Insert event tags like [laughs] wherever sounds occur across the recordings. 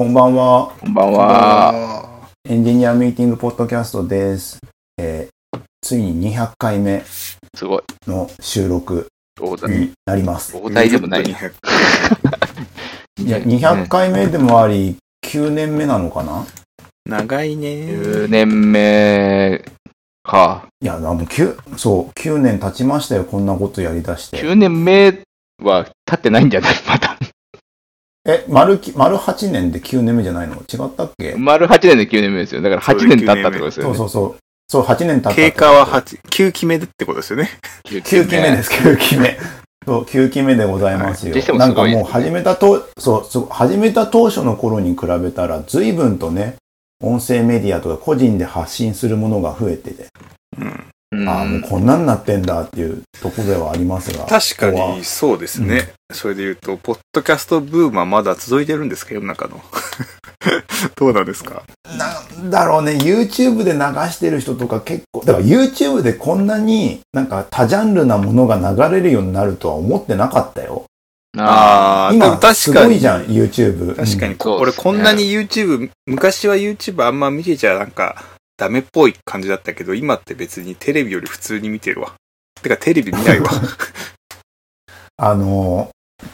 こんばんは。こんばんは。エンジニアミーティングポッドキャストです。えーついに200回目すごい。の収録になります。大台でもないな。200いや、200回目でもあり、9年目なのかな？長いね。10年目か。いや、あの、9、そう、9年経ちましたよ、こんなことやりだして。9年目は経ってないんじゃない？まだ。え、丸き、丸8年で9年目じゃないの？違ったっけ？丸8年で9年目ですよ。だから8年経ったってことですよね。そうそうそう。そう、8年経った経過は8、9期目ってことですよね。9 9期目です、9期目。そう、9期目でございますよ。はいしてもなんかもう始めたと、そう、そう、始めた当初の頃に比べたら、随分とね、音声メディアとか個人で発信するものが増えてて、うん。うんああ、もうこんなんなってんだっていうところではありますが。確かにそうですね。それで言うと、ポッドキャストブームはまだ続いてるんですか世の中の。[laughs] どうなんですか？なんだろうね、YouTube で流してる人とか結構、だから YouTube でこんなになんか多ジャンルなものが流れるようになるとは思ってなかったよ。ああ今、確すかに。ごいじゃん、YouTube。確かに、うん俺こんなに YouTube、昔は YouTube あんま見てちゃなんかダメっぽい感じだったけど、今って別にテレビより普通に見てるわ。てかテレビ見ないわ。[laughs] あの、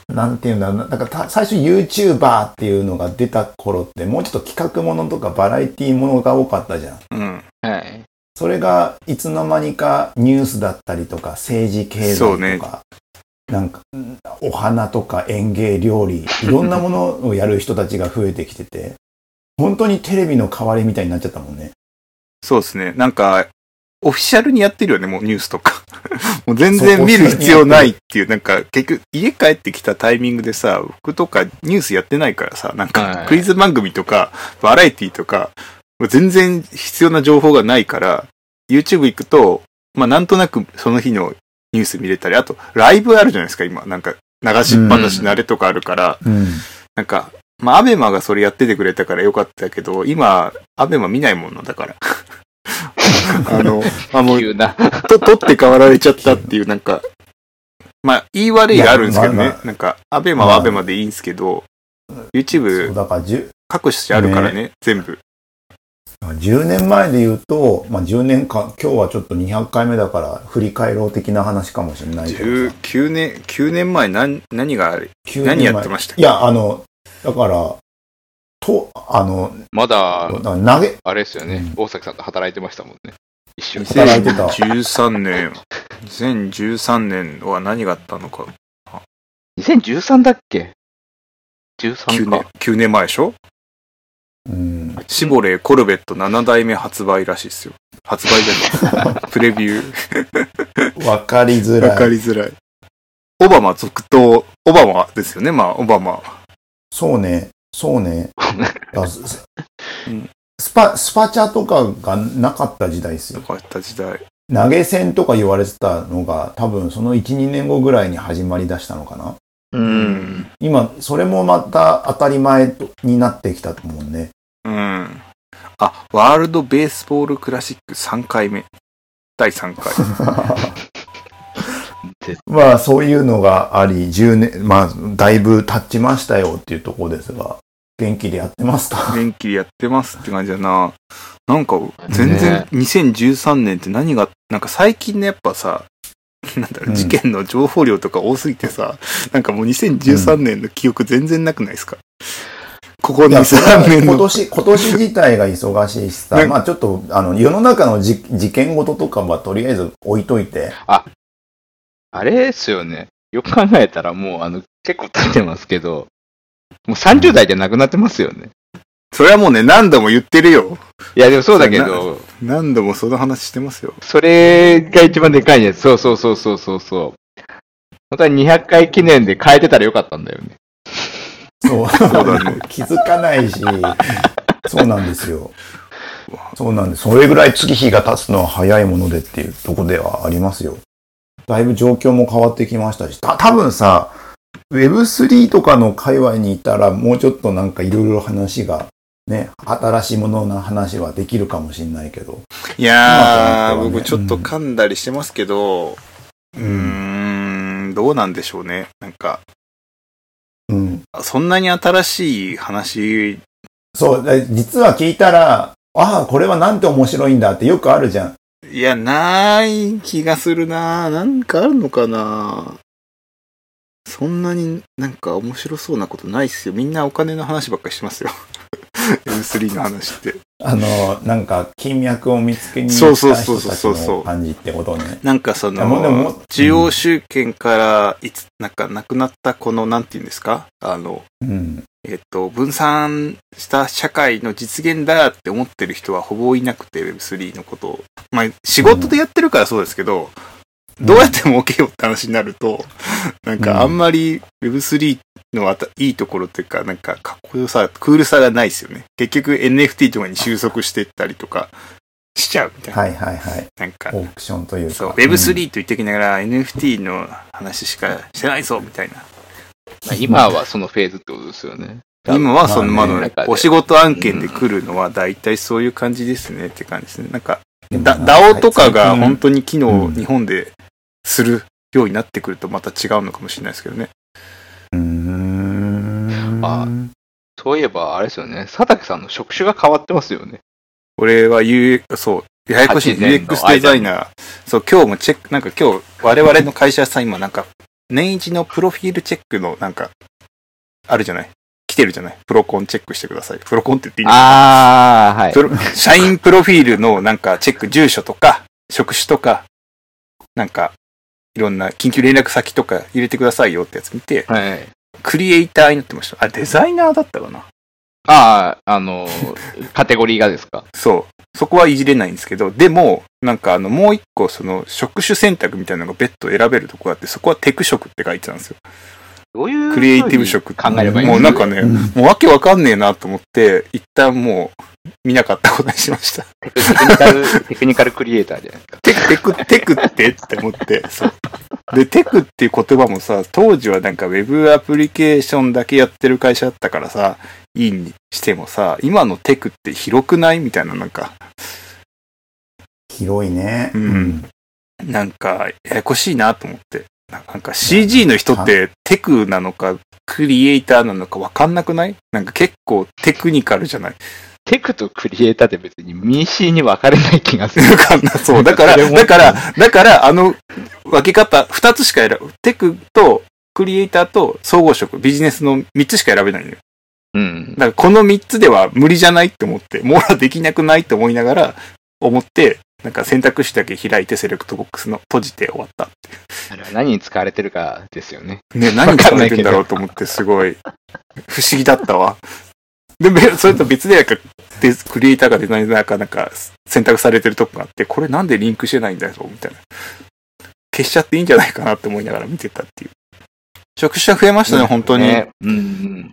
なんていうんだろうな、なんかた最初 YouTuber っていうのが出た頃って、もうちょっと企画ものとかバラエティものが多かったじゃん。うん。あ。はい。それがいつの間にかニュースだったりとか政治経済とか、なんかうんお花とか園芸料理、いろんなものをやる人たちが増えてきてて、本当にテレビの代わりみたいになっちゃったもんね。そうですね。なんか、オフィシャルにやってるよね、もうニュースとか。[laughs] もう全然見る必要ないっていう、なんか結局家帰ってきたタイミングでさ、僕とかニュースやってないからさ、なんはいかクイズ番組とかバラエティとか、もう全然必要な情報がないから、YouTube 行くと、まあなんとなくその日のニュース見れたり、あとライブあるじゃないですか、今。なんか流しっぱなしのあれとかあるから、うん。なんか、まあアベマがそれやっててくれたからよかったけど、今、アベマ見ないものだから。[laughs] あの、あ、もう。と、取って代わられちゃったっていう、なんか、まあ、言い悪いがあるんですけどね。まあまなんか、アベマはアベマでいいんですけど、YouTube だから10、各種あるからね、全部。10年前で言うと、まあ、10年間、今日はちょっと200回目だから振り返ろう的な話かもしれないけど10さ。9年、9年前何、何があれ9年前何やってましたいや、あの、だから、と、あの、まだ、投げ、あれですよねう。大崎さんと働いてましたもんね。一緒に。働いてた2013年、2013年は何があったのか。2013だっけ ?13 9年か。、9年前でしょ？うん、シボレーコルベット7代目発売らしいですよ。発売じゃない。[laughs] プレビュー。わかりづらい。わかりづらい。オバマ続投、オバマですよね、まあ、オバマ。そうね、そうね。[laughs] あスパ、スパチャとかがなかった時代ですよ。とかやった時代。投げ銭とか言われてたのが、多分その1、2年後ぐらいに始まり出したのかな。う。うん今、それもまた当たり前とになってきたと思うね。うん。あ、ワールドベースボールクラシック3回目。第3回。[laughs] まあ、そういうのがあり、10年、まあ、だいぶ経ちましたよっていうところですが、元気でやってますか？元気でやってますって感じだな。なんか、全然ね。2013年って何が、なんか最近ね、やっぱさ、なんだろう、うん。事件の情報量とか多すぎてさ、なんかもう2013年の記憶全然なくないですか、ここ2、いや、それは3年の。今年、今年自体が忙しいしさ、ね。まあちょっと、あの、世の中のじ事件ごととかはとりあえず置いといて、あれですよね。よく考えたらもう、あの、結構経ってますけど、もう30代じゃなくなってますよね。それはもうね、何度も言ってるよ。いや、でもそうだけど、何度もその話してますよ。それが一番でかいやつ。そうそうそうそうそうそう。本当は200回記念で変えてたらよかったんだよね。そう、そうだね。気づかないし、そうなんですよ。そうなんです。それぐらい月日が経つのは早いものでっていうとこではありますよ。だいぶ状況も変わってきましたし、た多分さ、Web3 とかの界隈にいたら、もうちょっとなんかいろいろ話が、ね、新しいものの話はできるかもしれないけど。いやー、ね僕ちょっと噛んだりしてますけど、うーん、どうなんでしょうね。なんか、うん。そんなに新しい話？そう、で実は聞いたら、ああ、これはなんて面白いんだってよくあるじゃん。いや、ない気がするななんかあるのかなそんなになんか面白そうなことないっすよ。みんなお金の話ばっかりしてますよ。[laughs] M3 の話って。あの、なんか、金脈を見つけにそう行ったそうそう人たちそうそうの感じってことね。なんかその、需要集権から、いつ、なんか亡くなったこの、なんて言うんですか？あの、うん。えっと、分散した社会の実現だって思ってる人はほぼいなくて、Web3 のことを。まあ、仕事でやってるからそうですけど、どうやって儲けようって話になると、[laughs] なんかあんまり Web3 のあたいいところっていうか、なんかかっこよさ、クールさがないですよね。結局 NFT とかに収束していったりとかしちゃうみたいな。はいはいはい。なんか、オークションというか。そう、うん Web3 と言ってきながら NFT の話しかしてないぞみたいな。まあ今はそのフェーズってことですよね。今はその、ままあだ、お仕事案件で来るのは大体そういう感じですねって感じですね。なんか、だ、DAO とかが本当に機能をうん日本でするようになってくるとまた違うのかもしれないですけどね。うーん。あそういえば、あれですよね。佐竹さんの職種が変わってますよね。俺は UX、そう、ややこしい8年の UX デザイナー。そう、今日もチェック、なんか今日、我々の会社さん今なんか、年一のプロフィールチェックのなんか、あるじゃない？来てるじゃない？プロコンチェックしてください。プロコンって言っていいの？ああ、はい社員プロフィールのなんかチェック、住所とか、職種とか、なんか、いろんな緊急連絡先とか入れてくださいよってやつ見て、はい。クリエイターになってました。あ、デザイナーだったかな？ああ、あのー、[laughs] カテゴリーがですか？そう。そこはいじれないんですけど、でも、なんかあの、もう一個、その、職種選択みたいなのが別途選べるとこがあって、そこはテク職って書いてたんですよ。どういうクリエイティブ職考えればいいもうなんかね、うんもうわけわかんねえなと思って、一旦もう、見なかったことにしました。テクテクニカル、[laughs] テクニカルクリエイターじゃないですか。テク、テク、テクってって思って、そう。で、テクっていう言葉もさ、当時はなんかウェブアプリケーションだけやってる会社だったからさ、いいにしてもさ、今のテクって広くないみたいな、なんか、広いね。うんなんか、ややこしいなと思って。なんか CG の人ってテクなのか、クリエイターなのかわかんなくない？なんか結構テクニカルじゃない？テクとクリエイターって別に民主に分かれない気がする。そう。だから、だから、だから、あの、分け方、二つしか選ぶ。テクと、クリエイターと総合職、ビジネスの三つしか選べないのよ。うん。だからこの三つでは無理じゃないって思って、網羅できなくないって思いながら、思って、なんか選択肢だけ開いてセレクトボックスの閉じて終わった。あれは何に使われてるかですよね。ね、何考えてんだろうと思って、すごい、不思議だったわ。で、べ [laughs] それと別で、なんか、クリエイターがデザイナーかなんか選択されてるとこがあって、これなんでリンクしてないんだよ、みたいな。消しちゃっていいんじゃないかなって思いながら見てたっていう。職種は増えましたね、本当に。ねうんうん。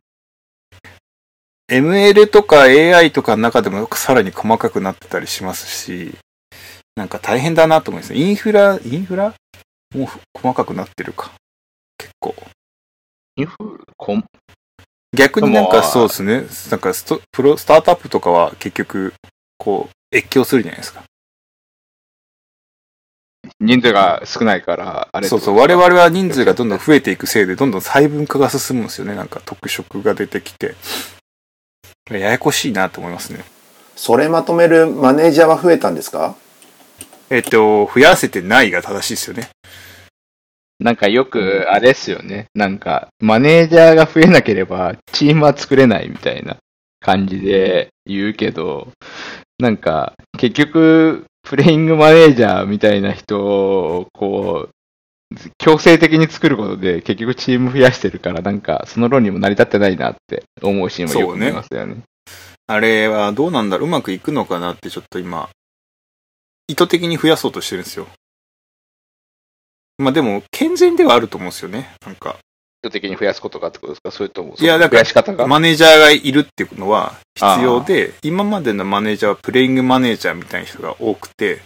ML とか AI とかの中でもさらに細かくなってたりしますし、なんか大変だなと思います。インフラ、インフラ？もう細かくなってるか。結構。インフコン逆になんかそうですね。なんかストプロ、スタートアップとかは結局、こう、越境するじゃないですか。人数が少ないから、あれそうそう。我々は人数がどんどん増えていくせいで、どんどん細分化が進むんですよね。なんか特色が出てきて。ややこしいなと思いますね。それまとめるマネージャーは増えたんですか？えっと、増やせてないが正しいですよね。なんかよく、あれですよね。なんか、マネージャーが増えなければ、チームは作れないみたいな感じで言うけど、なんか、結局、プレイングマネージャーみたいな人を、こう、強制的に作ることで、結局チーム増やしてるから、なんか、その論理も成り立ってないなって思うシーンもよく見ますよね。あれはどうなんだろううまくいくのかなってちょっと今、意図的に増やそうとしてるんですよ。まあでも、健全ではあると思うんですよね。なんか、意図的に増やすことがってことですか？それとも、いやだから方が？マネージャーがいるっていうのは必要で、今までのマネージャーはプレイングマネージャーみたいな人が多くて、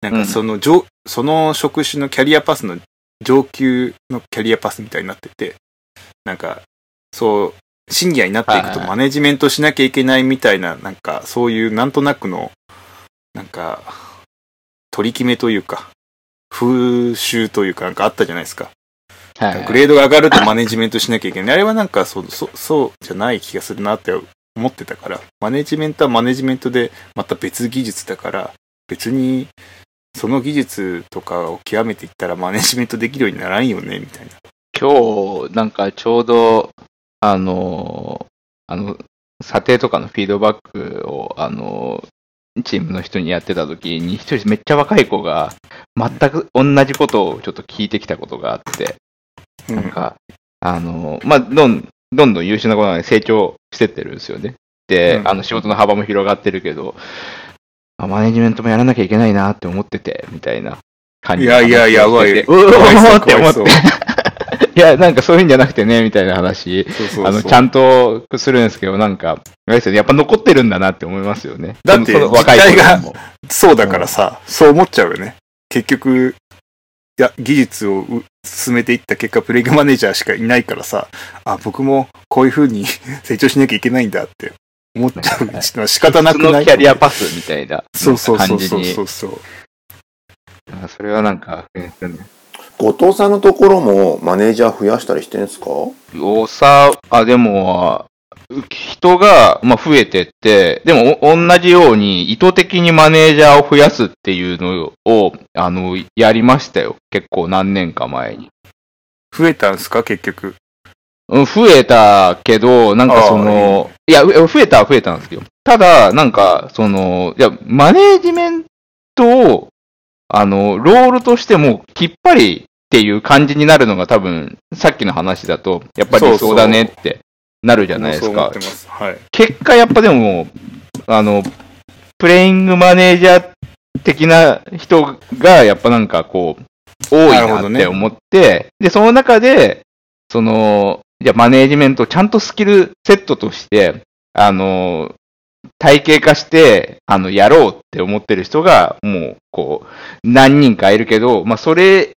なんかその上、その職種のキャリアパスの上級のキャリアパスみたいになってて、なんか、そう、シニアになっていくとマネジメントしなきゃいけないみたいな、なんか、そういうなんとなくの、なんか、取り決めというか、風習というかなんかあったじゃないですか。はいはいグレードが上がるとマネジメントしなきゃいけない。あれはなんかそう、そう、そうじゃない気がするなって思ってたから、マネジメントはマネジメントでまた別技術だから、別にその技術とかを極めていったらマネジメントできるようにならんよね、みたいな。今日、なんかちょうど、あの、あの、査定とかのフィードバックを、あの、チームの人にやってた時に、一人めっちゃ若い子が、全く同じことをちょっと聞いてきたことがあって、うんなんか、あの、まあ、どん、どんどん優秀な子が成長してってるんですよね。で、うんあの、仕事の幅も広がってるけど、あマネジメントもやらなきゃいけないなって思ってて、みたいな感じいやいややばいうおーって思ってい。[laughs] いや、なんかそういうんじゃなくてね、みたいな話、そうそうそうあの、ちゃんとするんですけど、なんか、やっぱ残ってるんだなって思いますよね。だって若い子がも。そうだからさ、そう思っちゃうよね。結局、いや、技術をう進めていった結果、プレイングマネージャーしかいないからさ、あ、僕もこういう風に [laughs] 成長しなきゃいけないんだって思っちゃうのは仕方なくない？キャリアパスみたいなそうそうそうそうそう。そう。あそれはなんか、えーね。後藤さんのところもマネージャー増やしたりしてんすか？おさ、あ、でも、人が、まあ、増えてって、でも、お同じように意図的にマネージャーを増やすっていうのを、あの、やりましたよ。結構何年か前に。増えたんすか？結局。うん増えたけど、なんかその、いや、う増えたは増えたんですよ。ただ、なんか、その、いや、マネージメントを、あの、ロールとしてもきっぱりっていう感じになるのが多分、さっきの話だと、やっぱり理想だねってなるじゃないですかす。はい。結果やっぱでも、あの、プレイングマネージャー的な人が、やっぱなんかこう、多いなって思って、で、その中で、その、じゃあマネージメントをちゃんとスキルセットとして、あの、体系化して、あの、やろうって思ってる人が、もう、こう、何人かいるけど、まあ、それ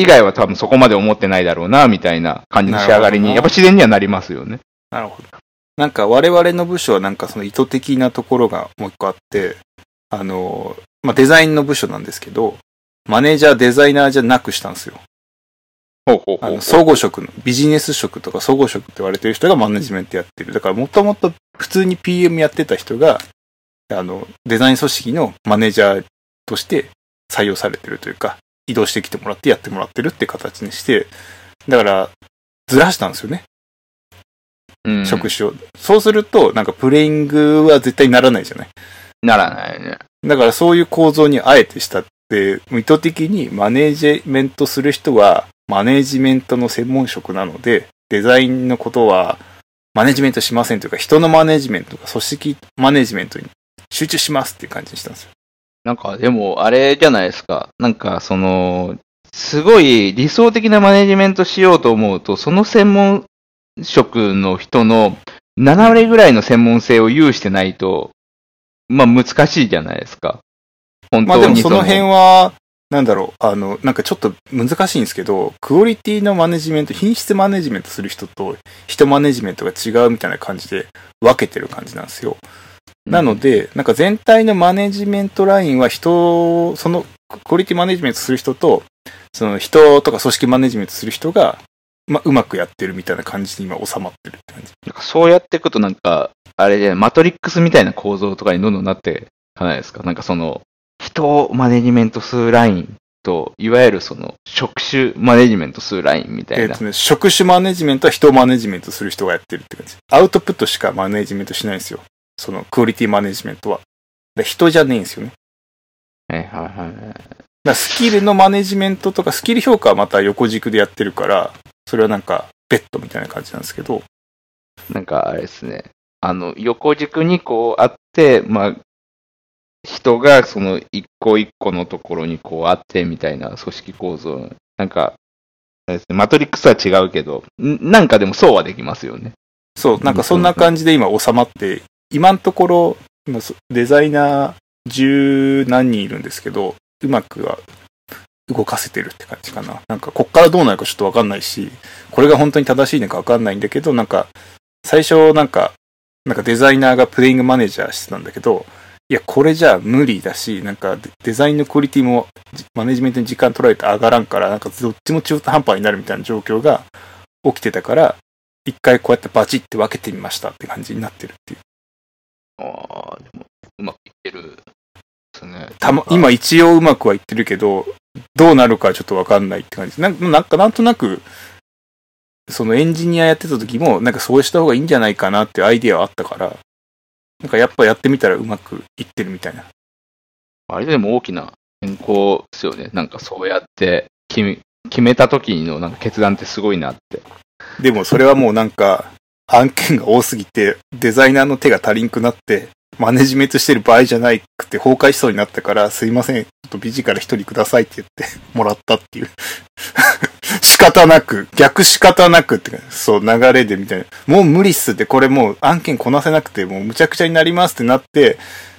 以外は多分そこまで思ってないだろうな、みたいな感じの仕上がりに、やっぱ自然にはなりますよね。なるほど。なんか我々の部署はなんかその意図的なところがもう一個あって、あの、まあ、デザインの部署なんですけど、マネージャー、デザイナーじゃなくしたんですよ。ほうほうほうあの、総合職の、ビジネス職とか総合職って言われてる人がマネジメントやってる。だからもともと普通に PM やってた人が、あの、デザイン組織のマネージャーとして採用されてるというか、移動してきてもらってやってもらってるって形にして、だから、ずらしたんですよね、うん職種を。そうすると、なんかプレイングは絶対ならないじゃない。ならないね。だからそういう構造にあえてしたって、意図的にマネージメントする人は、マネージメントの専門職なので、デザインのことは、マネジメントしませんというか、人のマネジメントとか、組織マネジメントに集中しますっていう感じにしたんですよ。なんか、でも、あれじゃないですか。なんか、その、すごい理想的なマネジメントしようと思うと、その専門職の人の7割ぐらいの専門性を有してないと、まあ難しいじゃないですか。本まあでもその辺は、なんだろう、あの、なんかちょっと難しいんですけど、クオリティのマネジメント、品質マネジメントする人と、人マネジメントが違うみたいな感じで分けてる感じなんですよ。なので、なんか全体のマネジメントラインは人を、そのクオリティマネジメントする人と、その人とか組織マネジメントする人が、まあ、うまくやってるみたいな感じに今収まってるって感じ。なんかそうやっていくとなんか、あれで、マトリックスみたいな構造とかにどんどんなっていかないですか？なんかその、人をマネジメントするラインと、いわゆるその、職種マネジメントするラインみたいなえっと。ね、職種マネジメントは人をマネジメントする人がやってるって感じ。アウトプットしかマネジメントしないんですよ。そのクオリティマネジメントは。で人じゃねえんですよね。はいはいはい。スキルのマネジメントとか、スキル評価はまた横軸でやってるから、それはなんか、ベッドみたいな感じなんですけど、なんかあれですね。あの、横軸にこうあって、まあ、人がその一個一個のところにこうあってみたいな組織構造。なんか、ね、マトリックスは違うけど、んなんかでもそうはできますよね。そう、なんかそんな感じで今収まって、今のところ、デザイナー十何人いるんですけど、うまくは動かせてるって感じかな。なんかこっからどうなるかちょっとわかんないし、これが本当に正しいのかわかんないんだけど、なんか、最初なんか、なんかデザイナーがプレイングマネージャーしてたんだけど、いや、これじゃ無理だし、なんかデザインのクオリティもマネジメントに時間取られて上がらんから、なんかどっちも中途半端になるみたいな状況が起きてたから、一回こうやってバチって分けてみましたって感じになってるっていう。ああ、でも、うまくいってるですね。たま、今一応うまくはいってるけど、どうなるかちょっとわかんないって感じ。なんか、なんかなんとなく、そのエンジニアやってた時も、なんかそうした方がいいんじゃないかなってアイディアはあったから、なんかやっぱやってみたらうまくいってるみたいな。あれでも大きな変更ですよね。なんかそうやって決め、決めた時のなんか決断ってすごいなって。でもそれはもうなんか、案件が多すぎて、デザイナーの手が足りんくなって、マネジメントしてる場合じゃないくて崩壊しそうになったから、すいません、ちょっとビジから一人くださいって言ってもらったっていう。[laughs] 仕方なく、逆仕方なくって、そう、流れでみたいな。もう無理っすって、これもう案件こなせなくて、もうむちゃくちゃになりますってなって、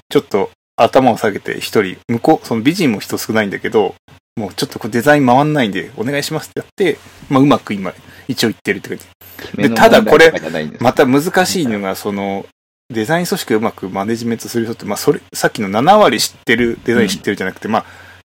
ちょっと頭を下げて一人、向こう、その美人も人少ないんだけど、もうちょっとこれデザイン回んないんで、お願いしますってやって、まあうまく今、一応言ってるって感じ。決めのただこれまた難しいのが、その、デザイン組織をうまくマネジメントする人って、まあ、それ、さっきの7割知ってる、デザイン知ってるじゃなくて、まあ、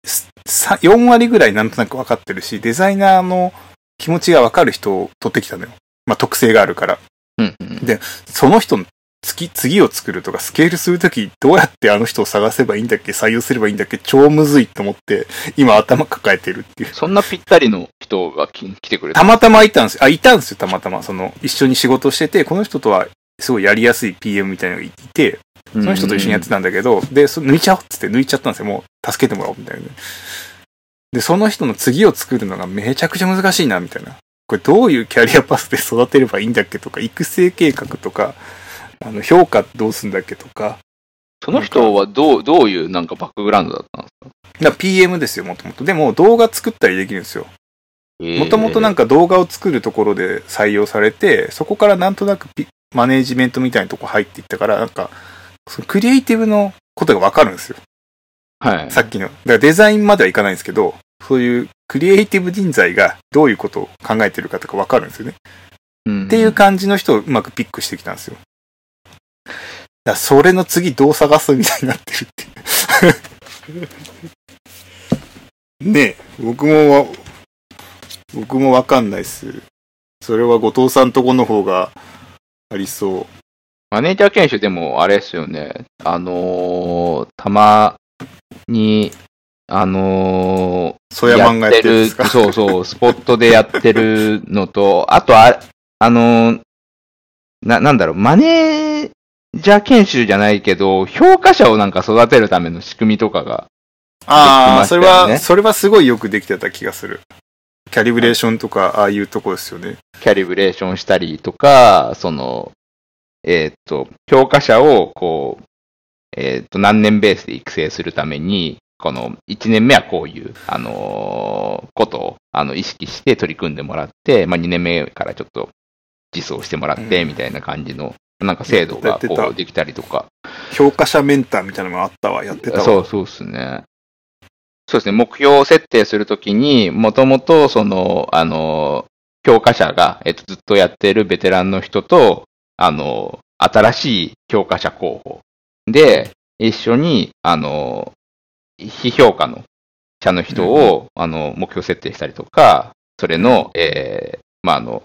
すさ4割ぐらいなんとなく分かってるし、デザイナーの気持ちが分かる人を取ってきたのよ。まあ、特性があるから。うんうんでその人の次、次を作るとか、スケールするとき、どうやってあの人を探せばいいんだっけ採用すればいいんだっけ超むずいと思って、今頭抱えてるっていう。そんなぴったりの人がき来てくれた。たまたまいたんですよ。あ、いたんですよ、たまたま。その、一緒に仕事してて、この人とは、すごいやりやすい PM みたいなのがいて、そその人と一緒にやってたんだけど、で、そ抜いちゃおうっつって抜いちゃったんですよ。もう、助けてもらおうみたいな。で、その人の次を作るのがめちゃくちゃ難しいな、みたいな。これどういうキャリアパスで育てればいいんだっけとか、育成計画とか、あの、評価どうすんだっけとか、その人はどう、どういうなんかバックグラウンドだったんですか？だから PM ですよ、もともと。でも、動画作ったりできるんですよ。もともとなんか、か動画を作るところで採用されて、そこからなんとなくピマネージメントみたいなとこ入っていったから、なんか、そのクリエイティブのことがわかるんですよ。はい。さっきの。だからデザインまではいかないんですけど、そういうクリエイティブ人材がどういうことを考えてるかとかわかるんですよね。うんっていう感じの人をうまくピックしてきたんですよ。だそれの次どう探すみたいになってるっていう。[laughs] ねえ、僕もわ、僕もわかんないっす。それは後藤さんとこの方がありそう。マネージャー研修でもあれですよね。あのーたまに、あのソヤマンがやってるそうそう、スポットでやってるのと、あとあ、あのーな、なんだろう、マネージャー研修じゃないけど、評価者をなんか育てるための仕組みとかが、ああ、それは、それはすごいよくできてた気がする。キャリブレーションとか、ああいうとこですよね。キャリブレーションしたりとか、その、えーっと、評価者を、こう、えーっと、何年ベースで育成するために、この、1年目はこういう、あのーことを、あの、意識して取り組んでもらって、まあ、2年目からちょっと、実装してもらって、うんみたいな感じの、なんか制度が、こう、できたりとか。評価者メンターみたいなのがあったわ、やってたわ。そうそうですね。そうですね、目標を設定するときに、もともと、その、あの、評価者が、えっと、ずっとやってるベテランの人と、あの、新しい評価者候補で、一緒に、あの、非評価の者の人を、あの、目標設定したりとか、それの、えーまあ、あの、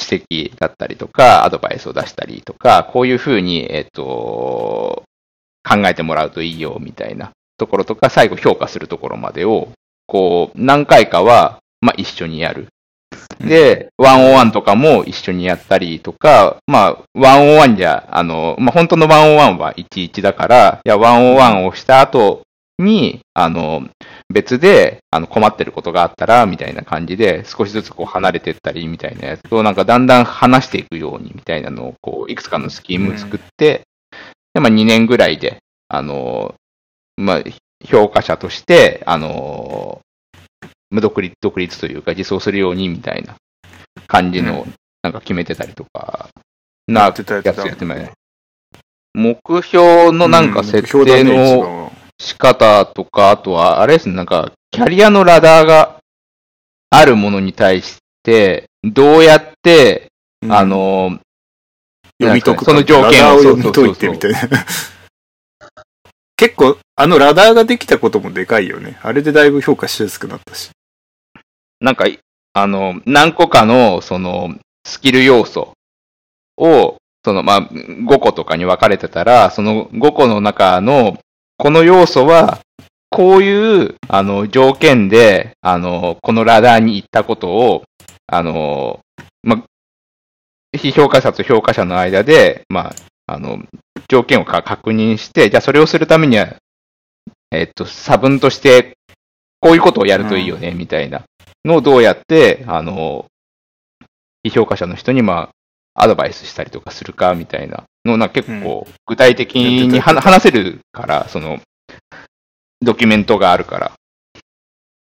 指摘だったりとか、アドバイスを出したりとか、こういうふうに、えっと、考えてもらうといいよ、みたいなところとか、最後評価するところまでを、こう、何回かは、まあ、一緒にやる。で、101とかも一緒にやったりとか、まあ、101じゃ、あの、まあ、本当の101は11だから、いや、101をした後に、あの、別で、あの、困ってることがあったら、みたいな感じで、少しずつこう離れてったり、みたいなやつを、なんかだんだん話していくように、みたいなのを、こう、いくつかのスキーム作って、で、まあ、2年ぐらいで、あの、まあ、評価者として、あの、無独立、独立というか、実装するように、みたいな感じの、なんか決めてたりとか、な、やつやってます。目標のなんか設定の番は仕方とか、あとは、あれですね、なんか、キャリアのラダーがあるものに対して、どうやって、うんあの、読み解くかその条件を読み解いてみたいな。[laughs] 結構、あのラダーができたこともでかいよね。あれでだいぶ評価しやすくなったし。なんか、あの、何個かの、その、スキル要素を、その、まあ、5個とかに分かれてたら、その5個の中の、この要素は、こういう、あの、条件で、あの、このラダーに行ったことを、あの、ま、非評価者と評価者の間で、まあ、あの、条件をか確認して、じゃあそれをするためには、えっと、差分として、こういうことをやるといいよね、みたいなのをどうやって、あの、非評価者の人に、まあ、アドバイスしたりとかするか、みたいなのを、な結構、具体的には話せるから、その、ドキュメントがあるから、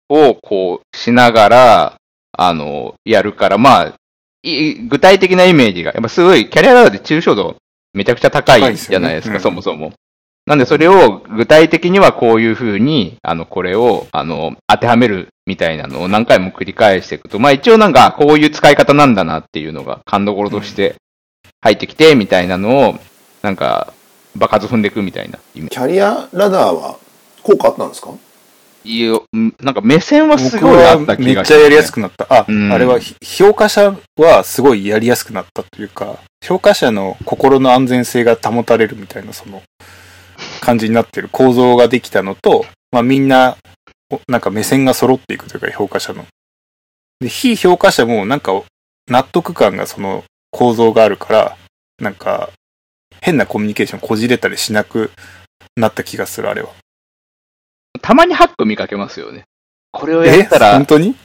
を、こう、しながら、あの、やるから、まあ、い具体的なイメージが、やっぱすごい、キャリアラダーで抽象度めちゃくちゃ高いじゃないですか、そもそも。なんでそれを具体的にはこういうふうに、あの、これを、あの、当てはめるみたいなのを何回も繰り返していくと、まあ一応なんかこういう使い方なんだなっていうのが勘どころとして入ってきて、みたいなのを、なんか、爆発踏んでいくみたいなイメージ。キャリアラダーは効果あったんですか？いいようんなんか目線はす僕ごいあはった気がめっちゃやりやすくくなった。あ、うんあれはひ評価者はすごいやりやすくなったというか、評価者の心の安全性が保たれるみたいなその感じになってる構造ができたのと、まあみんな、おなんか目線が揃っていくというか評価者の。で、非評価者もなんか納得感がその構造があるから、なんか変なコミュニケーションこじれたりしなくなった気がする、あれは。たまにハック見かけますよね。これをやったら本、当に？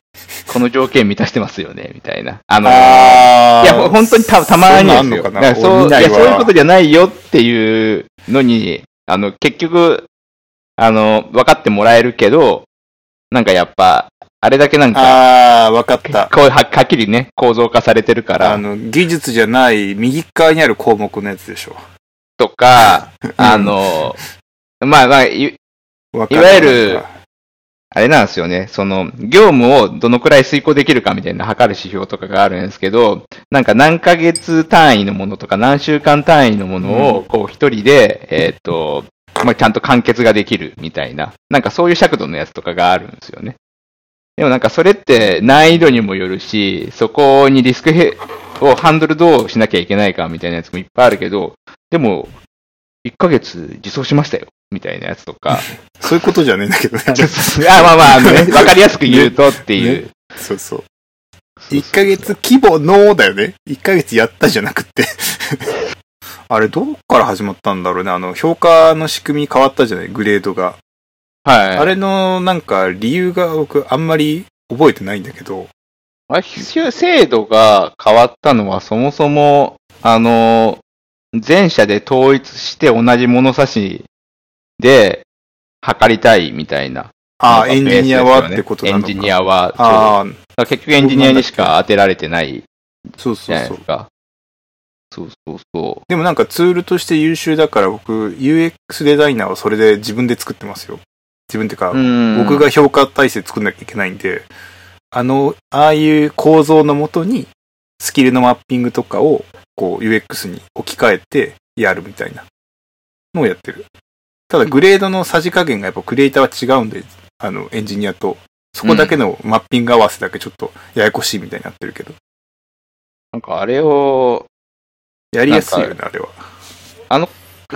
この条件満たしてますよね、みたいな。あの、あーいや、ほ本当にたたまにですよ。そういそういうことじゃないよっていうのに、あの、結局、あの、分かってもらえるけど、なんかやっぱ、あれだけなんか、ああ、わかった。こうははっきりね、構造化されてるから、あの、技術じゃない右側にある項目のやつでしょ。とか、あの、まあまあ、いいわゆるあれなんですよね、その、業務をどのくらい遂行できるかみたいな測る指標とかがあるんですけど、なんか何ヶ月単位のものとか何週間単位のものを、こう一人で、えーっと、まあ、ちゃんと完結ができるみたいな、なんかそういう尺度のやつとかがあるんですよね。でもなんかそれって難易度にもよるし、そこにリスクヘをハンドルどうしなきゃいけないかみたいなやつもいっぱいあるけど、でも、1ヶ月自走しましたよ、みたいなやつとか、[laughs] そういうことじゃねえんだけどね。[laughs] あまあまあ、あのね、[laughs] わかりやすく言うとっていう。そうそう。1ヶ月規模のだよね。1ヶ月やったじゃなくて。あれ、どっから始まったんだろうね。あの、評価の仕組み変わったじゃない？グレードが。はい。あれの、なんか、理由が僕、あんまり覚えてないんだけど。あれ制度が変わったのはそもそも、あの、全社で統一して同じ物差しで測りたいみたいな。ああ、エンジニアはってことなのか。エンジニアは、ああ、結局エンジニアにしか当てられてないそうじそうそう。そうそうそでもなんかツールとして優秀だから僕、UX デザイナーはそれで自分で作ってますよ。自分ってか、う。うん僕が評価体制作んなきゃいけないんで、あの、ああいう構造のもとに、スキルのマッピングとかを、こう、UX に置き換えてやるみたいなのをやってる。ただ、グレードのさじ加減がやっぱクリエイターは違うんで、あの、エンジニアと、そこだけのマッピング合わせだけちょっとややこしいみたいになってるけど、なんかあれを、やりやすいよね、あれは。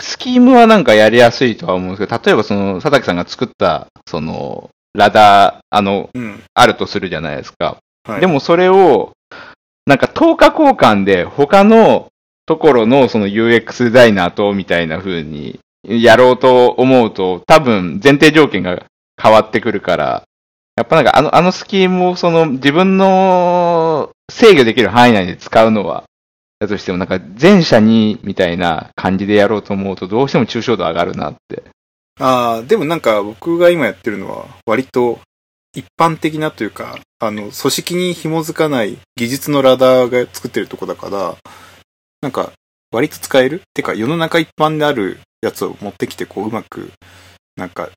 スキームはなんかやりやすいとは思うんですけど、例えばその、佐竹さんが作った、その、ラダー、あの、うん。あるとするじゃないですか。はい。でもそれを、なんか10日交換で他のところのその UX デザイナーとみたいな風にやろうと思うと、多分前提条件が変わってくるから、やっぱなんかあの、あのスキームをその自分の制御できる範囲内で使うのは、だとしてもなんか前者にみたいな感じでやろうと思うとどうしても抽象度上がるなって。ああ、でもなんか僕が今やってるのは割と一般的なというか、あの、組織に紐づかない技術のラダーが作ってるとこだから、なんか割と使えるてか世の中一般であるやつを持ってきてこううまく、なんか、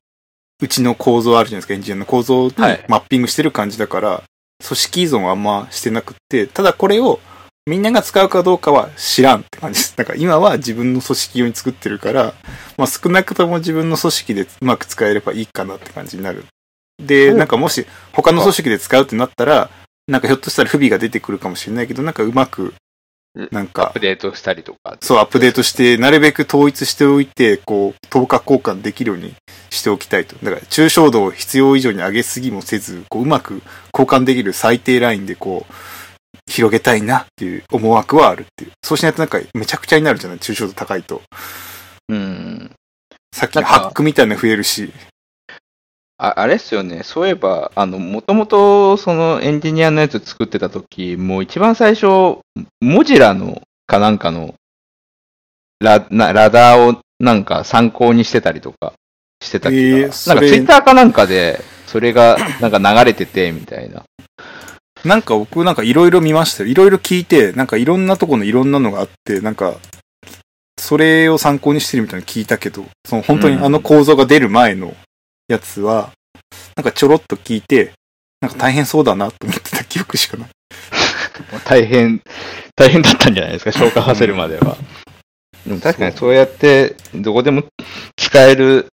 うちの構造あるじゃないですか、エンジニアの構造にはいマッピングしてる感じだから、組織依存はあんましてなくって、ただこれをみんなが使うかどうかは知らんって感じです。なんか今は自分の組織用に作ってるから、まあ少なくとも自分の組織でうまく使えればいいかなって感じになる。で、なんかもし他の組織で使うってなったら、なんかひょっとしたら不備が出てくるかもしれないけど、なんかうまく、なんアッかプ、デートしたりとか。そう、アップデートして、なるべく統一しておいて、こう、等価交換できるようにしておきたいと。だから、抽象度を必要以上に上げすぎもせず、こう、うまく交換できる最低ラインで、こう、広げたいなっていう思惑はあるっていう。そうしないとなんか、めちゃくちゃになるじゃない？抽象度高いと。うん。さっきのハックみたいなの増えるし。ああれっすよね。そういえば、あの、もともと、そのエンジニアのやつ作ってた時、もう一番最初、モジラのかなんかのラなラダーをなんか参考にしてたりとかしてた気が、えーなんかツイッターかなんかで、それがなんか流れてて、みたいな。なんか僕なんかいろいろ見ましたよ。いろいろ聞いて、なんかいろんなとこのいろんなのがあって、なんか、それを参考にしてるみたいなの聞いたけど、その本当にあの構造が出る前のやつは、なんかちょろっと聞いて、なんか大変そうだなと思ってた記憶しかない。[laughs] 大変、大変だったんじゃないですか、消化させるまでは。でも確かにそうやって、どこでも使える、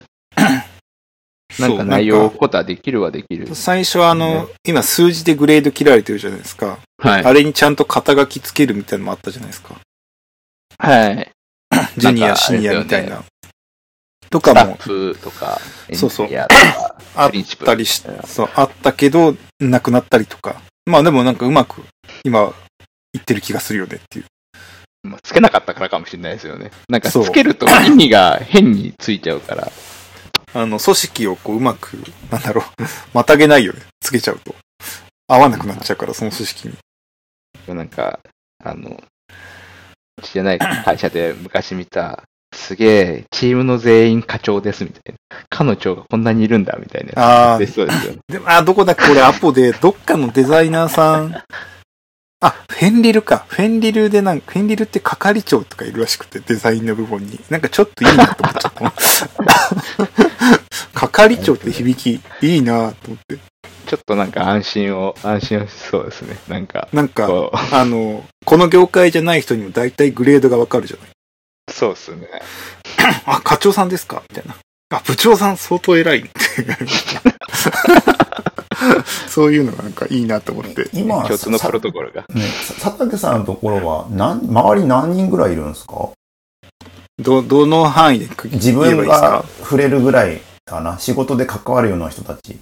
なんか内容を置くことはできるはできる。最初はあの、今数字でグレード切られてるじゃないですか。はい。あれにちゃんと肩書きつけるみたいなのもあったじゃないですか。はい。[clears throat] ジュニア、シニアみたいな。とスタッかもフとか、そうそうあったりし、そう、あったけど、なくなったりとか。まあでもなんかうまく、今、言ってる気がするよねっていう。まあつけなかったからかもしれないですよね。なんかつけると意味が変についちゃうから。あの、組織をこううまく、なんだろう、[laughs] またげないよね。つけちゃうと。合わなくなっちゃうから、その組織に。なんか、あの、うちじゃない会社で昔見た、すげえ、チームの全員課長ですみたいな。課の長がこんなにいるんだみたいなやあつ。でそうですよね。でも、あ、どこだっけ？これアポで、どっかのデザイナーさん、あ、フェンリルか。フェンリルでなんか、フェンリルって係長とかいるらしくて、デザインの部分に。なんかちょっといいなと思っちゃった。[laughs] 係長って響きいいなと思って。ちょっとなんか安心を、安心をしそうですね。なんか、なんか、こあの、この業界じゃない人にも大体グレードがわかるじゃない。う、そうですね。あ、課長さんですか？みたいな。あ、部長さん相当偉いって。[laughs] そういうのがなんかいいなと思って。今、[laughs] 共通のさプロトコルが。佐竹さんのところは、なん、周り何人ぐらいいるんですか？ど、どの範囲で自分が触れるぐらいかな？仕事で関わるような人たち。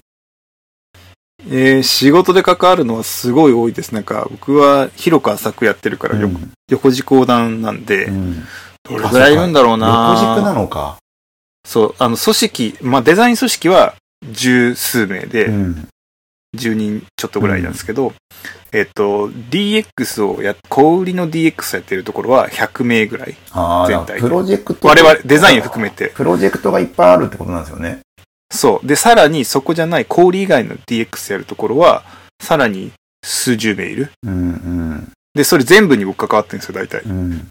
えー、仕事で関わるのはすごい多いです。なんか、僕は広く浅くやってるから、ようん横軸横断なんで、うんどれぐらいいるんだろうな横軸なのか。そう、あの、組織、まあ、デザイン組織は十数名で、うん。10人ちょっとぐらいなんですけど、えっと、DX をや、小売りの DX やってるところは100名ぐらい。ああ、全体でプロジェクト。我々、デザインを含めて。プロジェクトがいっぱいあるってことなんですよね。そう。で、さらにそこじゃない小売り以外の DX やるところは、さらに数十名いる。うんうんで、それ全部に僕関わってるんですよ、大体。うん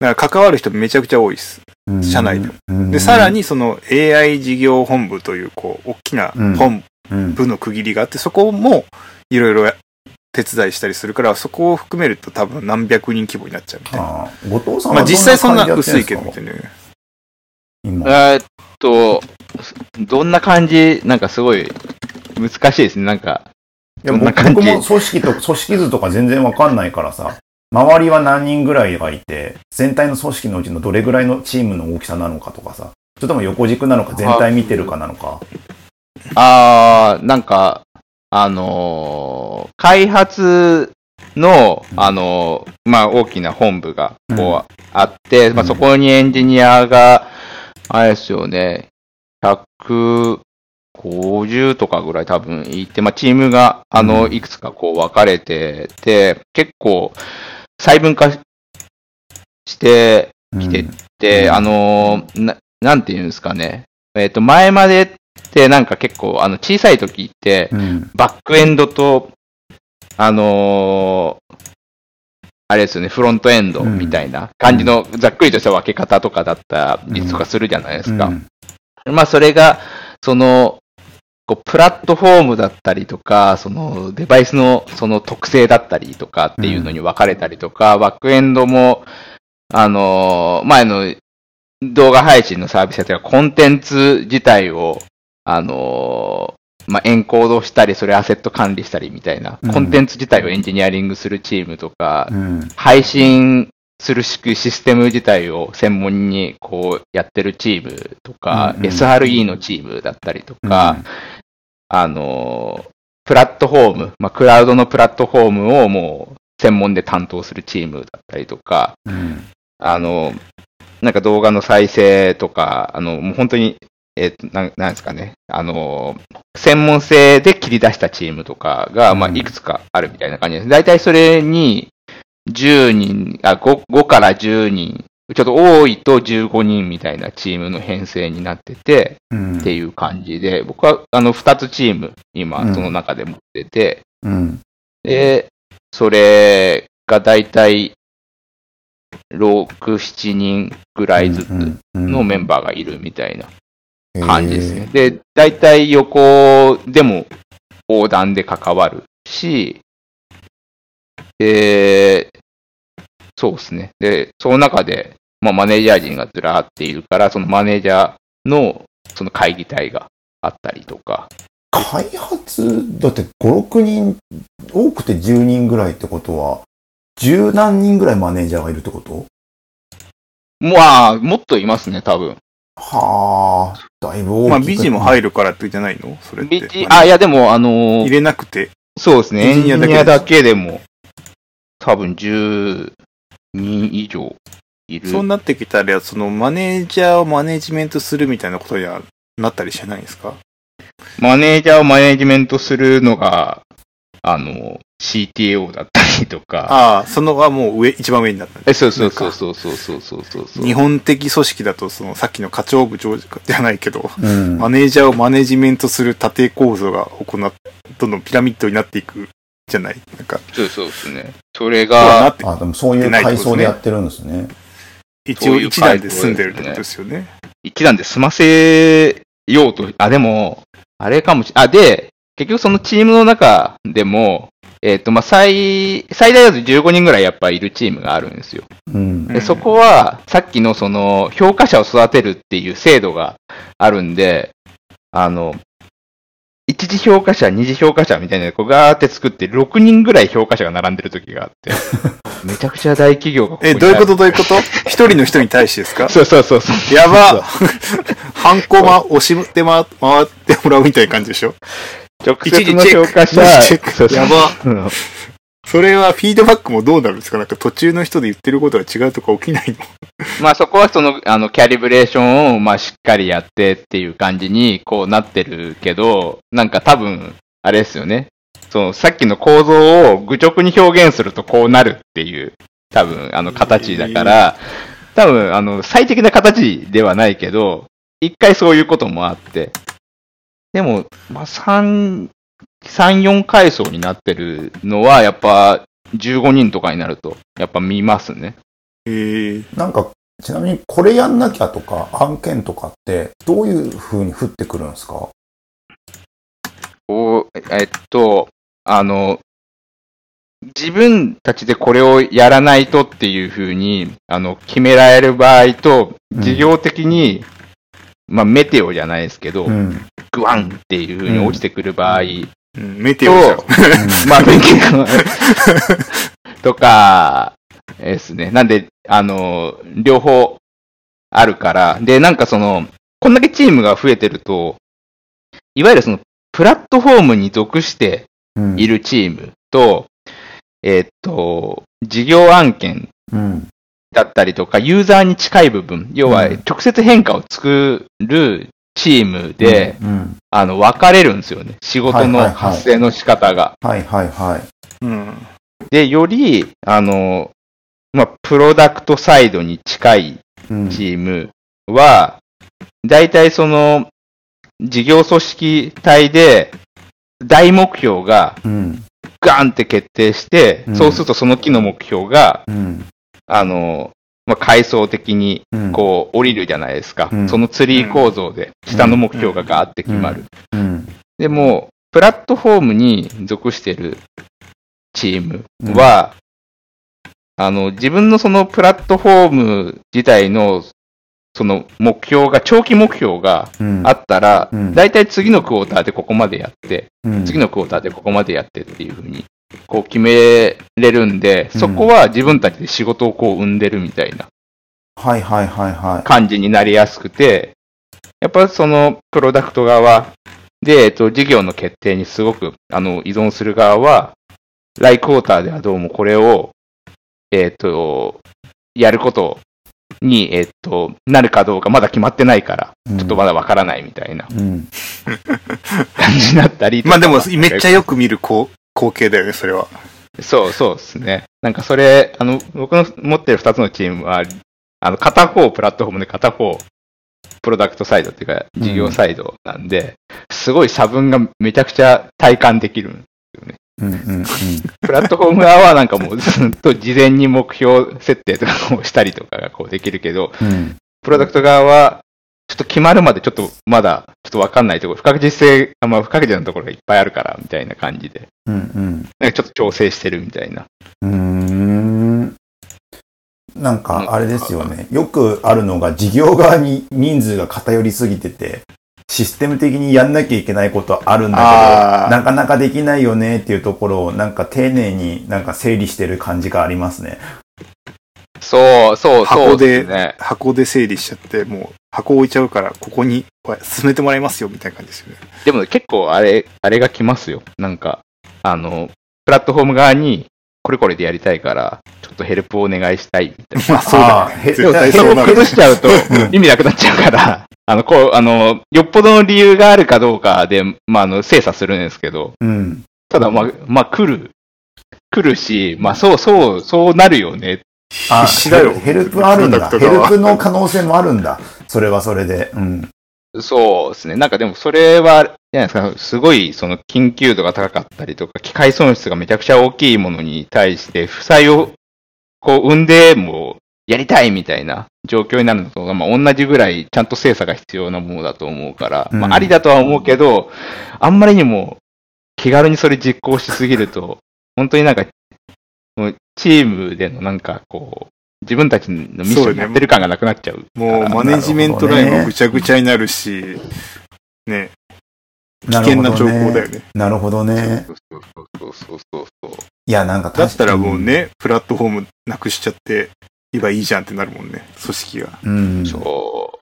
だから関わる人めちゃくちゃ多いです。うん。社内でもうん。で、さらにその AI 事業本部という、こう、大きなうん本うん、部の区切りがあって、そこもいろいろ手伝いしたりするから、そこを含めると多分何百人規模になっちゃうみたいな。ああ後藤さんはまあ実際そんなど薄いけど、みたいな。えーっと、どんな感じ、なんかすごい難しいですね。なんか、今。いやどんな感じ？僕も組織と、組織図とか全然わかんないからさ、周りは何人ぐらいがいて、全体の組織のうちのどれぐらいのチームの大きさなのかとかさ、それとも横軸なのか全体見てるかなのか。あー、なんか、あのー開発の、あのーまあ、大きな本部が、こう、あって、まあ、うんそこにエンジニアが、あれですよね、150とかぐらい多分いて、まあ、チームが、あの、うん。いくつかこう分かれてて、結構、細分化してうん。来てで、うん。あのーな、なんていうんですかね。えっ、と、前までってなんか結構、あの、小さい時って、うん。バックエンドと、あのーあれですよね、フロントエンドみたいな感じのざっくりとした分け方とかだったりとかするじゃないですか。うんまあ、それが、その、こうプラットフォームだったりとか、そのデバイスのその特性だったりとかっていうのに分かれたりとか、バックエンドも、あのー前の動画配信のサービスやったらコンテンツ自体を、あのまあ、エンコードしたり、それアセット管理したりみたいな、うんコンテンツ自体をエンジニアリングするチームとか、うん。配信するシステム自体を専門にこうやってるチームとか、うんうん SRE のチームだったりとか、あの、プラットフォーム、まあ、クラウドのプラットフォームをもう専門で担当するチームだったりとか、うん。あの、なんか動画の再生とか、あの、もう本当に、えっ、と、なん、なんですかね、あの、専門性で切り出したチームとかが、まあ、うんいくつかあるみたいな感じです。大体それに、10人、あ、5、5から10人、ちょっと多いと15人みたいなチームの編成になってて、うん。っていう感じで、僕は、あの、2つチーム、う今、んその中で持ってて、うん。で、それが大体、6、7人ぐらいずつのメンバーがいるみたいな感じですね。で、大体横でも横断で関わるし、で、そうですね。で、その中で、まあ、マネージャー陣がずらーっているから、そのマネージャーのその会議体があったりとか、開発、だって5、6人、多くて10人ぐらいってことは、十何人ぐらいマネージャーがいるってこと？まあ、もっといますね、多分。はあ、だいぶ大きい。まあ、ビジも入るからってじゃないの？それって。ビジあ、いや、でも、あのー入れなくて。そうですね。エンジニアだけでも、多分10人以上いる。そうなってきたら、そのマネージャーをマネジメントするみたいなことにはなったりしないんですか？マネージャーをマネジメントするのが、あの、CTO だったりとか。ああ、そのはもう上、一番上になったえ、そうそうそうそうそうそうそうそうそう。日本的組織だと、そのさっきの課長部長じゃないけど、うん。マネージャーをマネジメントする縦構造が行っ、どんどんピラミッドになっていくじゃない？なんか、そうそうですね。それがあ、でもそういう階層でやってるんですね。一応一段で済んでるってことですよね。一段で済ませようと、あ、でも、あれかもし、あ、で、結局そのチームの中でも、えっ、と、まあ、最、最大だと15人ぐらいやっぱいるチームがあるんですよ。うん。で、そこは、さっきのその、評価者を育てるっていう制度があるんで、あの、一次評価者、二次評価者みたいなのをこうガーって作って、6人ぐらい評価者が並んでる時があって、[laughs] めちゃくちゃ大企業がここにえ、どういうこと？どういうこと？一人の人に対してですか？そうそうそうそう。やば。[laughs] ハンコま、押してま、回ってもらうみたいな感じでしょ？直接の評価者、やば。うん。それはフィードバックもどうなるんですか？なんか途中の人で言ってることは違うとか起きないの？[laughs] まあそこはその、あの、キャリブレーションを、まあしっかりやってっていう感じに、こうなってるけど、なんか多分、あれですよね。その、さっきの構造を愚直に表現するとこうなるっていう、多分、あの、形だから、多分、あの、最適な形ではないけど、一回そういうこともあって、でも、まあ、3、3、4階層になってるのは、やっぱ、15人とかになると、やっぱ見ますね。ええなんか、ちなみにこれやんなきゃとか案件とかって、どういう風に降ってくるんですか？おえっと、あの、自分たちでこれをやらないとっていうふうに、あの、決められる場合と、うん事業的に、まあ、メテオじゃないですけど、うん。グワンっていうふうに落ちてくる場合、うん、メテオじゃん。と。まあ、勉強 [laughs] とか、ですね。なんで、あの、両方あるから、で、なんかその、こんだけチームが増えてると、いわゆるその、プラットフォームに属してうん。いるチームと、えーっと、事業案件うん。だったりとか、ユーザーに近い部分、要はうん。直接変化を作るチームで、うん。あの、分かれるんですよね。仕事の発生の仕方が。はいはいはい。うん。で、より、あの、まあ、プロダクトサイドに近いうん。チームは、大体その、事業組織体で、大目標がうん。ガーンって決定して、うんそうするとその木の目標が、うん。あの、まあ、階層的に、うん。こう、降りるじゃないですか。うんそのツリー構造で、下の目標がガーって決まる。うん。でも、プラットフォームに属してるチームは、あの、自分のそのプラットフォーム自体のその目標が、長期目標がうんあったらう、んだいたい次のクォーターでここまでやって、うん次のクォーターでここまでやってっていうふうに、こう決めれるんで、うんそこは自分たちで仕事をこう生んでるみたいなはいはいはいはい。感じになりやすくて、やっぱそのプロダクト側で、えっと、事業の決定にすごくあの依存する側は、来クォーターではどうもこれを、えっと、やることに、えっと、なるかどうかまだ決まってないから、ちょっとまだわからないみたいなうん。[laughs] 感じになったりとかまあでも、めっちゃよく見る光光景だよね、それは。そうそうですね。なんかそれ、あの、僕の持ってる二つのチームは、あの、片方プラットフォームで片方プロダクトサイドっていうか、事業サイドなんで、すごい差分がめちゃくちゃ体感できる。うんうんうん。プラットフォーム側はなんかもうずっと事前に目標設定とかをしたりとかがこうできるけど、うんプロダクト側は、ちょっと決まるまでちょっとまだちょっとわかんないところ、不確実性、あまあ不確実なところがいっぱいあるから、みたいな感じで、うんうん。なんかちょっと調整してるみたいな。うーん。なんか、あれですよね。よくあるのが、事業側に人数が偏りすぎてて、システム的にやんなきゃいけないことあるんだけど、なかなかできないよねっていうところを、なんか丁寧になんか整理してる感じがありますね。そう、そう、そ箱うでですね。箱で整理しちゃって、もう箱置いちゃうから、ここにこれ進めてもらいますよ、みたいな感じですよね。でも結構あれ、あれが来ますよ。なんか、あの、プラットフォーム側に、これこれでやりたいから、ちょっとヘルプをお願いしたいみたいな。[laughs] まあそうだね。あーへ絶対そこそうなる。崩しちゃうと意味なくなっちゃうから、[laughs] あの、こう、あの、よっぽどの理由があるかどうかで、まあ、あの、精査するんですけど、うん。ただ、まあ、まあ、来る。来るし、まあ、そう、そう、そうなるよね。あ、必死だよヘルプあるんだ。ヘルプの可能性もあるんだ。それはそれで。うん。そうですね。なんかでも、それは、じゃないですか、すごい、その、緊急度が高かったりとか、機械損失がめちゃくちゃ大きいものに対して、負債を、こう、生んでも、やりたいみたいな状況になるのと、まあ、同じぐらい、ちゃんと精査が必要なものだと思うから、うんまあ、ありだとは思うけど、あんまりにも、気軽にそれ実行しすぎると、本当になんか、チームでのなんか、こう、自分たちのミッションやってる感がなくなっちゃう。もうマネジメントラインもぐちゃぐちゃになるし、ね、危険な情報だよね。ね。なるほどね。そうそうそうそうそうそう。いや、なんかだったらもう確ね、プラットフォームなくしちゃって、言えばいいじゃんってなるもんね、組織が。うん。そ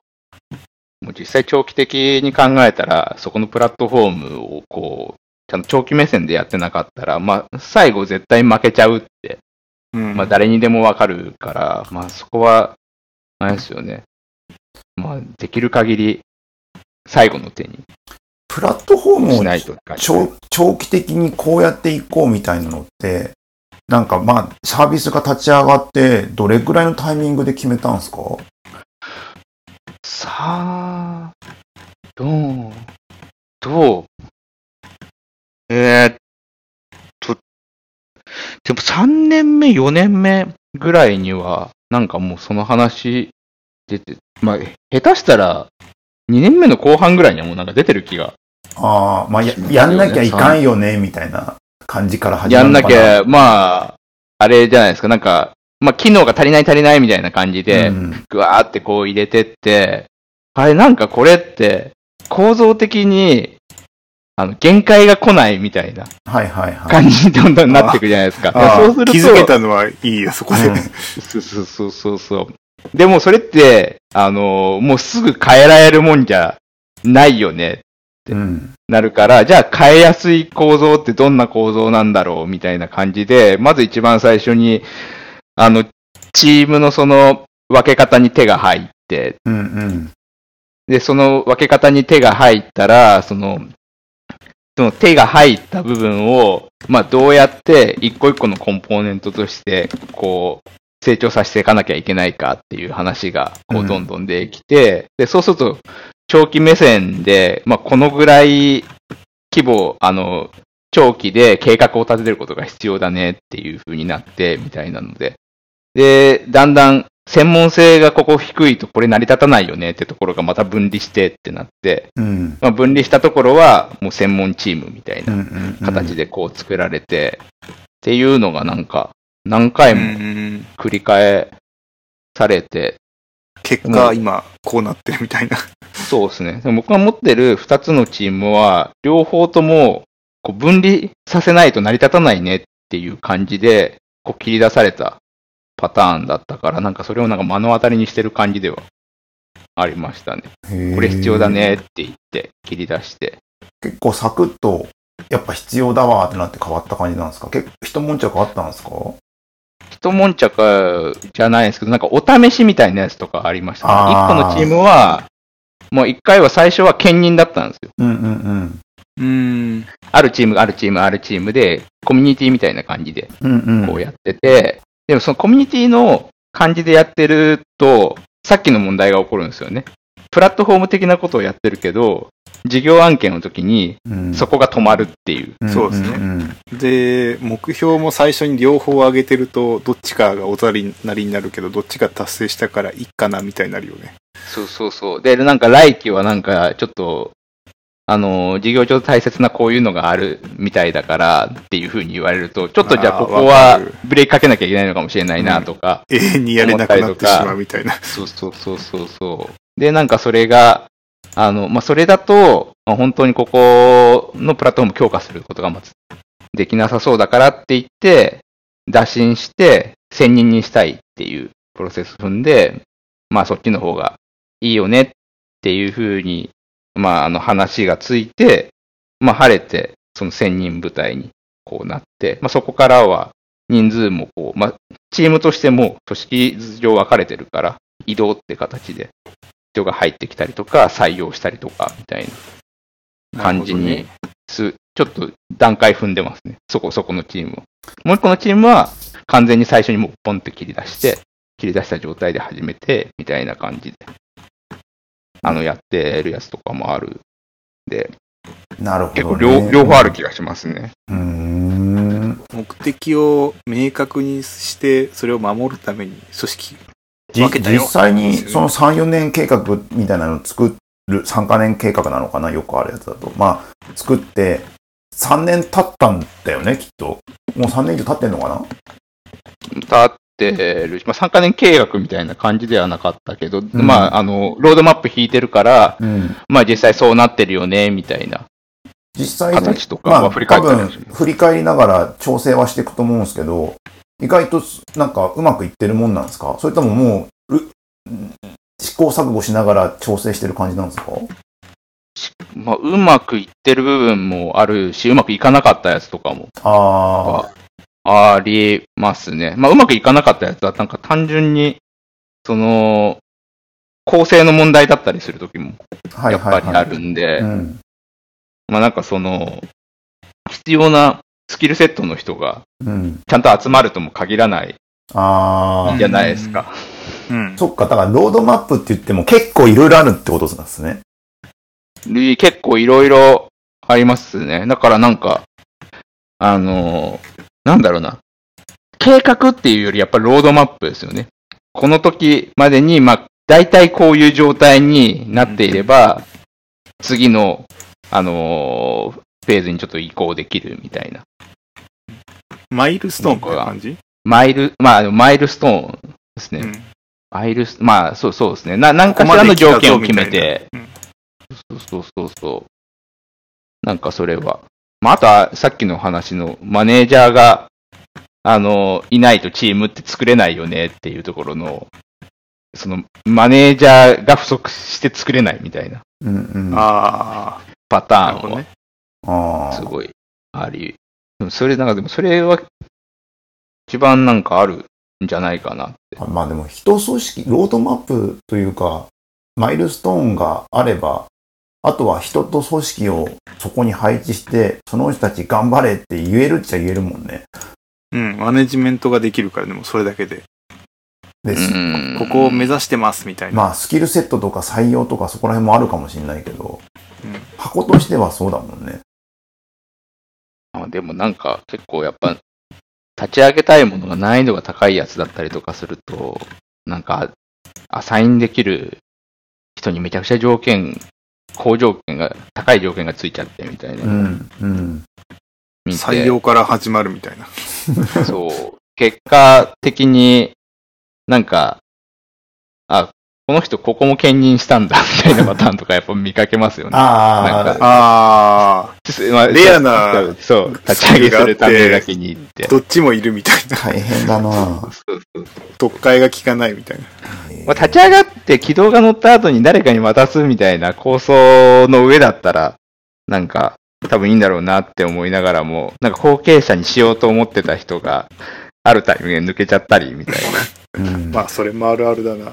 う。もう実際長期的に考えたら、そこのプラットフォームをこう、ちゃんと長期目線でやってなかったら、まあ、最後絶対負けちゃうって、うん。まあ、誰にでもわかるから、まあ、そこは、あれですよね。まあ、できる限り、最後の手に。プラットフォームを長長期的にこうやっていこうみたいなのって、なんかまあ、サービスが立ち上がって、どれぐらいのタイミングで決めたんですか？さあ、どう、どう、えーっと、でも3年目、4年目ぐらいには、なんかもうその話出て、まあ、下手したら、2年目の後半ぐらいにはもうなんか出てる気が。ああ、まあや、やんなきゃいかんよね、みたいな感じから始まやんるのかな。なきゃ、まあ、あれじゃないですか、なんか、まあ、機能が足りない足りないみたいな感じで、うんぐわーってこう入れてって、あれなんかこれって構造的にあの限界が来ないみたいなはいはいはい。感じにどんどんなっていくじゃないですか。そうすると、気づけたのはいいよ、そこで。うんそうそうそうそう。でもそれって、あの、もうすぐ変えられるもんじゃないよね、うん。なるから、じゃあ変えやすい構造ってどんな構造なんだろうみたいな感じで、まず一番最初に、あの、チームのその分け方に手が入って、うんうん。で、その分け方に手が入ったら、その、その手が入った部分を、まあ、どうやって一個一個のコンポーネントとして、こう、成長させていかなきゃいけないかっていう話が、こうんう、どんどんできて、で、そうすると、長期目線で、まあ、このぐらい規模、あの、長期で計画を立てることが必要だねっていう風になって、みたいなので。で、だんだん専門性がここ低いとこれ成り立たないよねってところがまた分離してってなって、うん。まあ、分離したところはもう専門チームみたいな形でこう作られて、っていうのがなんか何回うんもうん繰り返されて結果、今、こうなってるみたいな。そうですね。僕が持ってる2つのチームは、両方ともこう分離させないと成り立たないねっていう感じで、こう切り出されたパターンだったから、なんかそれをなんか目の当たりにしてる感じではありましたね。これ必要だねって言って切り出して。結構サクッと、やっぱ必要だわってなって変わった感じなんですか？結構一悶着あったんですか？一悶着じゃないですけど、なんかお試しみたいなやつとかありましたね。一個のチームは、もう一回は最初は兼任だったんですよ。うんうんうん。うーん。あるチーム、あるチーム、あるチームで、コミュニティみたいな感じでうんうん。こうやってて、でもそのコミュニティの感じでやってると、さっきの問題が起こるんですよね。プラットフォーム的なことをやってるけど、事業案件の時にうんそこが止まるっていう。そうですねんんで、目標も最初に両方上げてると、どっちかがおざりなりになるけど、どっちが達成したからいいかなみたいになるよね。そうそうそう。で、なんか来期はなんかちょっと、あの、事業上大切なこういうのがあるみたいだからっていうふうに言われると、ちょっとじゃあここはブレーキかけなきゃいけないのかもしれないなとか、永遠にやれなくなってしまうみたいな。そうそうそうそうそう。で、なんかそれが、あの、まあ、それだと、まあ本当にここのプラットフォーム強化することがまずできなさそうだからって言って、打診して、専任にしたいっていうプロセス踏んで、まあそっちの方がいいよねっていうふうに、まああの話がついて、まあ晴れて、その専任部隊にこうなって、まあそこからは人数もこう、まあチームとしても組織上分かれてるから、移動って形で人が入ってきたりとか、採用したりとかみたいな感じにす、ちょっと段階踏んでますね。そこそこのチームを。もう一個のチームは完全に最初にもうポンって切り出して、切り出した状態で始めて、みたいな感じで、あの、やってるやつとかもある。で、なるほど、ね。結構両,、両方ある気がしますね。うーん。目的を明確にして、それを守るために組織実際にその3、4年計画みたいなのを作る、3カ年計画なのかな？よくあるやつだと。まあ、作って、3年経ったんだよね、きっと。もう3年以上経ってんのかな？立ってるし、まあ、3カ年計画みたいな感じではなかったけど、ん。まあ、あの、ロードマップ引いてるから、うん。まあ実際そうなってるよね、みたいな実際形とかまあ、は振り返り。振り返りながら調整はしていくと思うんですけど、意外となんかうまくいってるもんなんですか？それとももう、う試行錯誤しながら調整してる感じなんですか？まあ、うまくいってる部分もあるし、うまくいかなかったやつとかもあありますね。まあ、うまくいかなかったやつは、なんか単純に、その、構成の問題だったりするときも、やっ。ぱりあるんで、うん。まあなんかその、必要なスキルセットの人がうん。ちゃんと集まるとも限らないああ、じゃないですか。うん。そっか、だからロードマップって言っても結構いろいろあるってことなんですね。で結構いろいろありますね。だからなんか、あの、なんだろうな。計画っていうよりやっぱりロードマップですよね。この時までに、まあ、大体こういう状態になっていれば、次の、あのーフェーズにちょっと移行できるみたいな。マイルストーンって感じ？マイル、まあ、マイルストーンですね。うん。マイルス、まあ、そうそうですね。な、何かしらの条件を決めて、ここまで来そうそうそうそう。なんかそれは。まあ、あとはさっきの話のマネージャーが、あの、いないとチームって作れないよねっていうところの、その、マネージャーが不足して作れないみたいなうんうん。あパタあ、なるーンはほどね。ああ。すごいあり。でもそれ、なんかでもそれは一番なんかあるんじゃないかなって。まあでも、人組織、ロードマップというか、マイルストーンがあれば、あとは人と組織をそこに配置して、その人たち頑張れって言えるっちゃ言えるもんね。うん。マネジメントができるから、でもそれだけで。です。うんここを目指してますみたいな。まあ、スキルセットとか採用とかそこら辺もあるかもしれないけど、うん箱としてはそうだもんね。あでもなんか結構やっぱ立ち上げたいものが難易度が高いやつだったりとかすると、なんかアサインできる人にめちゃくちゃ条件、高条件が、高い条件がついちゃってみたいな。うん、うん。採用から始まるみたいな。そう。結果的になんか、あ、この人ここも兼任したんだ、みたいなパターンとかやっぱ見かけますよね。ああ、なんかあまあレアなそう、立ち上げするためだけに行ってあ、。どっちもいるみたいな。大変だな特会が効かないみたいな。まあ、立ち上がって軌道が乗った後に誰かに渡すみたいな構想の上だったら、なんか多分いいんだろうなって思いながらも、なんか後継者にしようと思ってた人が、あるタイミングで抜けちゃったりみたいな。うんまあ、それもあるあるだな。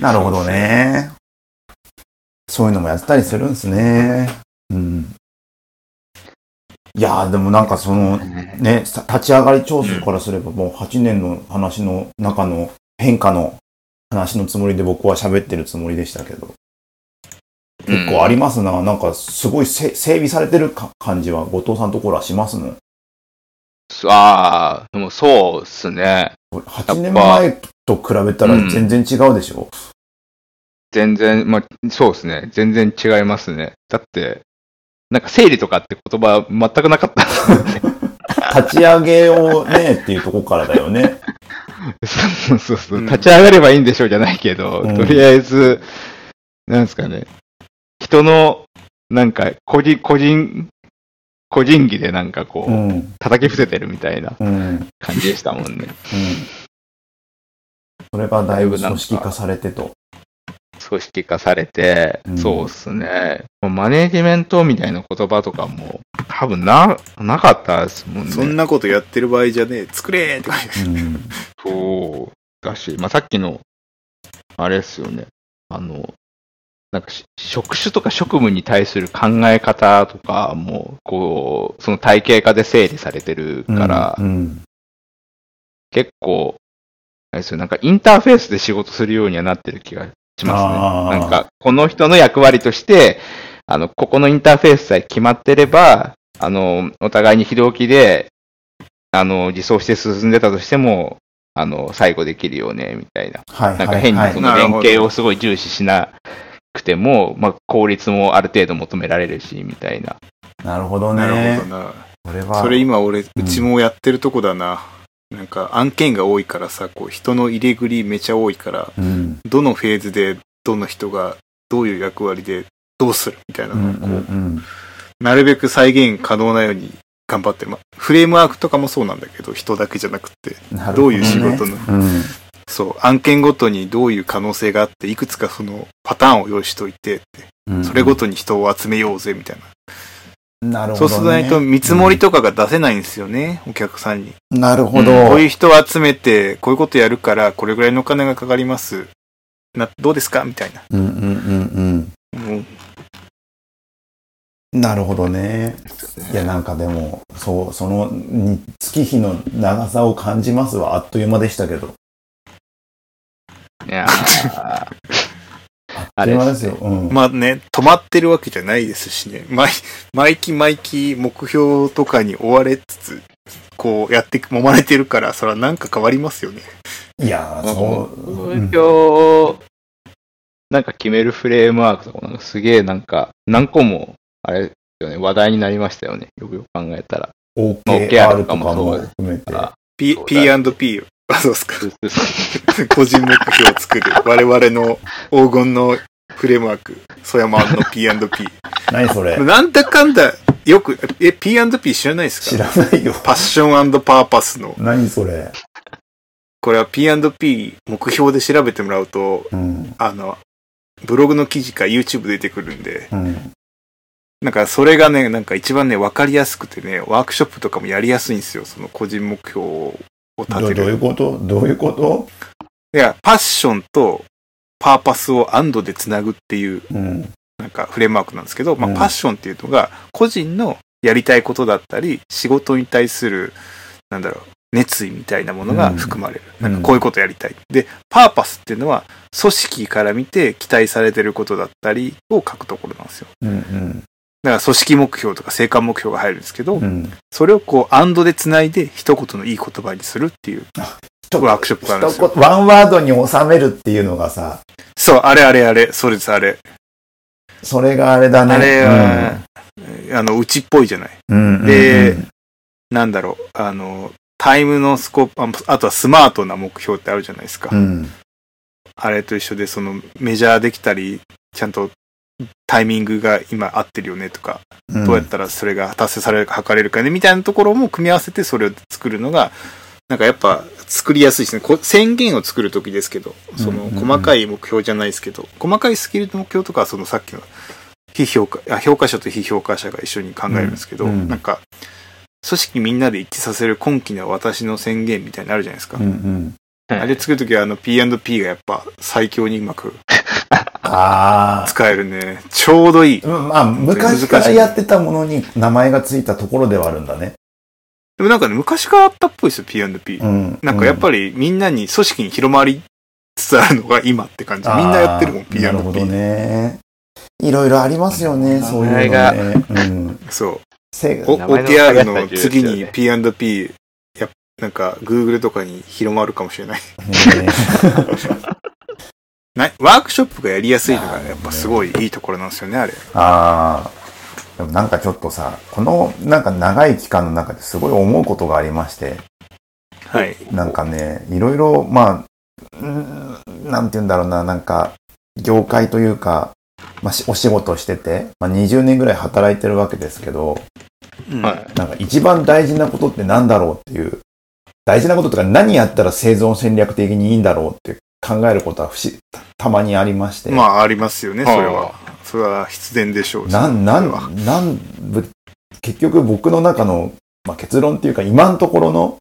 なるほどね。そういうのもやってたりするんですね。うん。いやーでもなんかその、ね、さ立ち上がり調査からすればもう8年の話の中の変化の話のつもりで僕は喋ってるつもりでしたけど。結構ありますな。なんかすごいせ整備されてるか感じは後藤さんのところはしますもん。ああ、でもそうっすね。8年前と比べたら全然違うでしょ、全然、まあ、そうですね。全然違いますね。だって、なんか整理とかって言葉全くなかった。[laughs] 立ち上げをねっていうところからだよね。そうそうそう。うん立ち上がればいいんでしょうじゃないけど、うんとりあえず、なんですかね。人の、なんか、個人、個人、個人技でなんかこう、うん。うん。叩き伏せてるみたいなうん。感じでしたもんね。それがだいぶ組織化されてと。組織化されて、うんそうっすね。マネージメントみたいな言葉とかも、多分な、なかったですもんね。そんなことやってる場合じゃねえ。作れーって感じ。うん。そうだし、まあ、さっきの、あれですよね。あの、なんかし職種とか職務に対する考え方とかも、こう、その体系化で整理されてるから、うん。結構、あれですよ、なんかインターフェースで仕事するようにはなってる気がしますね。なんか、この人の役割として、あの、ここのインターフェースさえ決まってれば、あの、お互いに非同期で、あの、自走して進んでたとしても、あの、最後できるよね、みたいな。はい。なんか変にはいその連携をすごい重視しなくても、まあ、効率もある程度求められるし、みたいな。なるほどなねる。ほどな。それは。それ今俺、うちもやってるとこだな。なんか案件が多いからさ、こう人の入れ繰りめちゃ多いから、うん。どのフェーズでどの人がどういう役割でどうするみたいなうんのをこう、うんなるべく再現可能なように頑張ってる。まあ、フレームワークとかもそうなんだけど、人だけじゃなくて、どういう仕事の、うん。そう、案件ごとにどういう可能性があって、いくつかそのパターンを用意しといてって、うんそれごとに人を集めようぜみたいな。なるほど、そうね。するとないと見積もりとかが出せないんですよね、お客さんに。なるほど。うんこういう人を集めて、こういうことやるから、これぐらいのお金がかかります。な、どうですかみたいな。うんうんうんもううん。なるほどね。いや、なんかでも、そう、その、に月日の長さを感じますわ。あっという間でしたけど。いやーあれでですすよ。うん。まあね、止まってるわけじゃないですしね。毎、毎期毎期目標とかに追われつつ、こうやって揉まれてるから、それはなんか変わりますよね。いやー、そう。うん目標、なんか決めるフレームワークとか、なんかすげえなんか、何個も、あれですよね、話題になりましたよね。よくよく考えたら。OKR OKR とかもそう P&P。あ、そうですか。[laughs] 個人目標を作る。我々の黄金のフレームワーク。ソヤマンの P&P。何それなんだかんだ、よく、え、P&P 知らないです知からないよ。パッションパーパスの。何それこれは P&P 目標で調べてもらうと、うん。あの、ブログの記事か YouTube 出てくるんで、うん。なんかそれがね、なんか一番ね、わかりやすくてね、ワークショップとかもやりやすいんですよ。その個人目標を立てどどういうる。こと？どういうこと？いや、パッションとパーパスをアンドでつなぐっていう、うん。なんかフレームワークなんですけど、まあ、うんパッションっていうのが、個人のやりたいことだったり、仕事に対する、なんだろう、熱意みたいなものが含まれる。うんなんかこういうことやりたい。で、パーパスっていうのは、組織から見て期待されてることだったりを書くところなんですよ。うんうん。だから組織目標とか生還目標が入るんですけど、うん。それをこう、アンドで繋いで一言のいい言葉にするっていうワークショップがあるんですよ。ワンワードに収めるっていうのがさ、そう、あれあれあれ、それです、あれ。それがあれだね。あれは、あの、うちっぽいじゃない。うん、うんうんうんでなんだろう、あの、タイムのスコープ、ああとはスマートな目標ってあるじゃないですか。うん。あれと一緒で、そのメジャーできたり、ちゃんとタイミングが今合ってるよねとか、うんどうやったらそれが達成されるか測れるかねみたいなところも組み合わせてそれを作るのが、なんかやっぱ作りやすいですね。こ宣言を作るときですけど、その細かい目標じゃないですけど、細かいスキルの目標とかはそのさっきの非評価、あ評価者と非評価者が一緒に考えるんですけど、うんうんなんか、組織みんなで一致させる今期の私の宣言みたいになのあるじゃないですか。うんうん。あれ作るときはあの P&P がやっぱ最強にうまく [laughs] ああ。使えるね。ちょうどいい。でうんまあ、昔からやってたものに名前がついたところではあるんだね。もなんかね、昔からあったっぽいですよ、P&P。うん。なんかやっぱりみんなに組織に広まりつつあるのが今って感じ。みんなやってるもん、あーなるほど P&P。ね。いろいろありますよね、そういうの名前がね。うん。そう。せお名前の次に P&P、やなんか Google とかに広まるかもしれない。ワークショップがやりやすいのがやっぱすごいいいところなんですよね、あれ。ああ。でもなんかちょっとさ、このなんか長い期間の中ですごい思うことがありまして、はい。なんかね、いろいろ、まあ、んなんて言うんだろうな、なんか、業界というか、まあ、しお仕事してて、まあ、20年ぐらい働いてるわけですけど、うんはい。なんか一番大事なことって何だろうっていう、大事なこととか何やったら生存戦略的にいいんだろうって考えることは不思たたまにありまして。まあ、ありますよね、それは。それは必然でしょうしなん、なん、なん、ぶ結局僕の中の、まあ、結論っていうか今のところの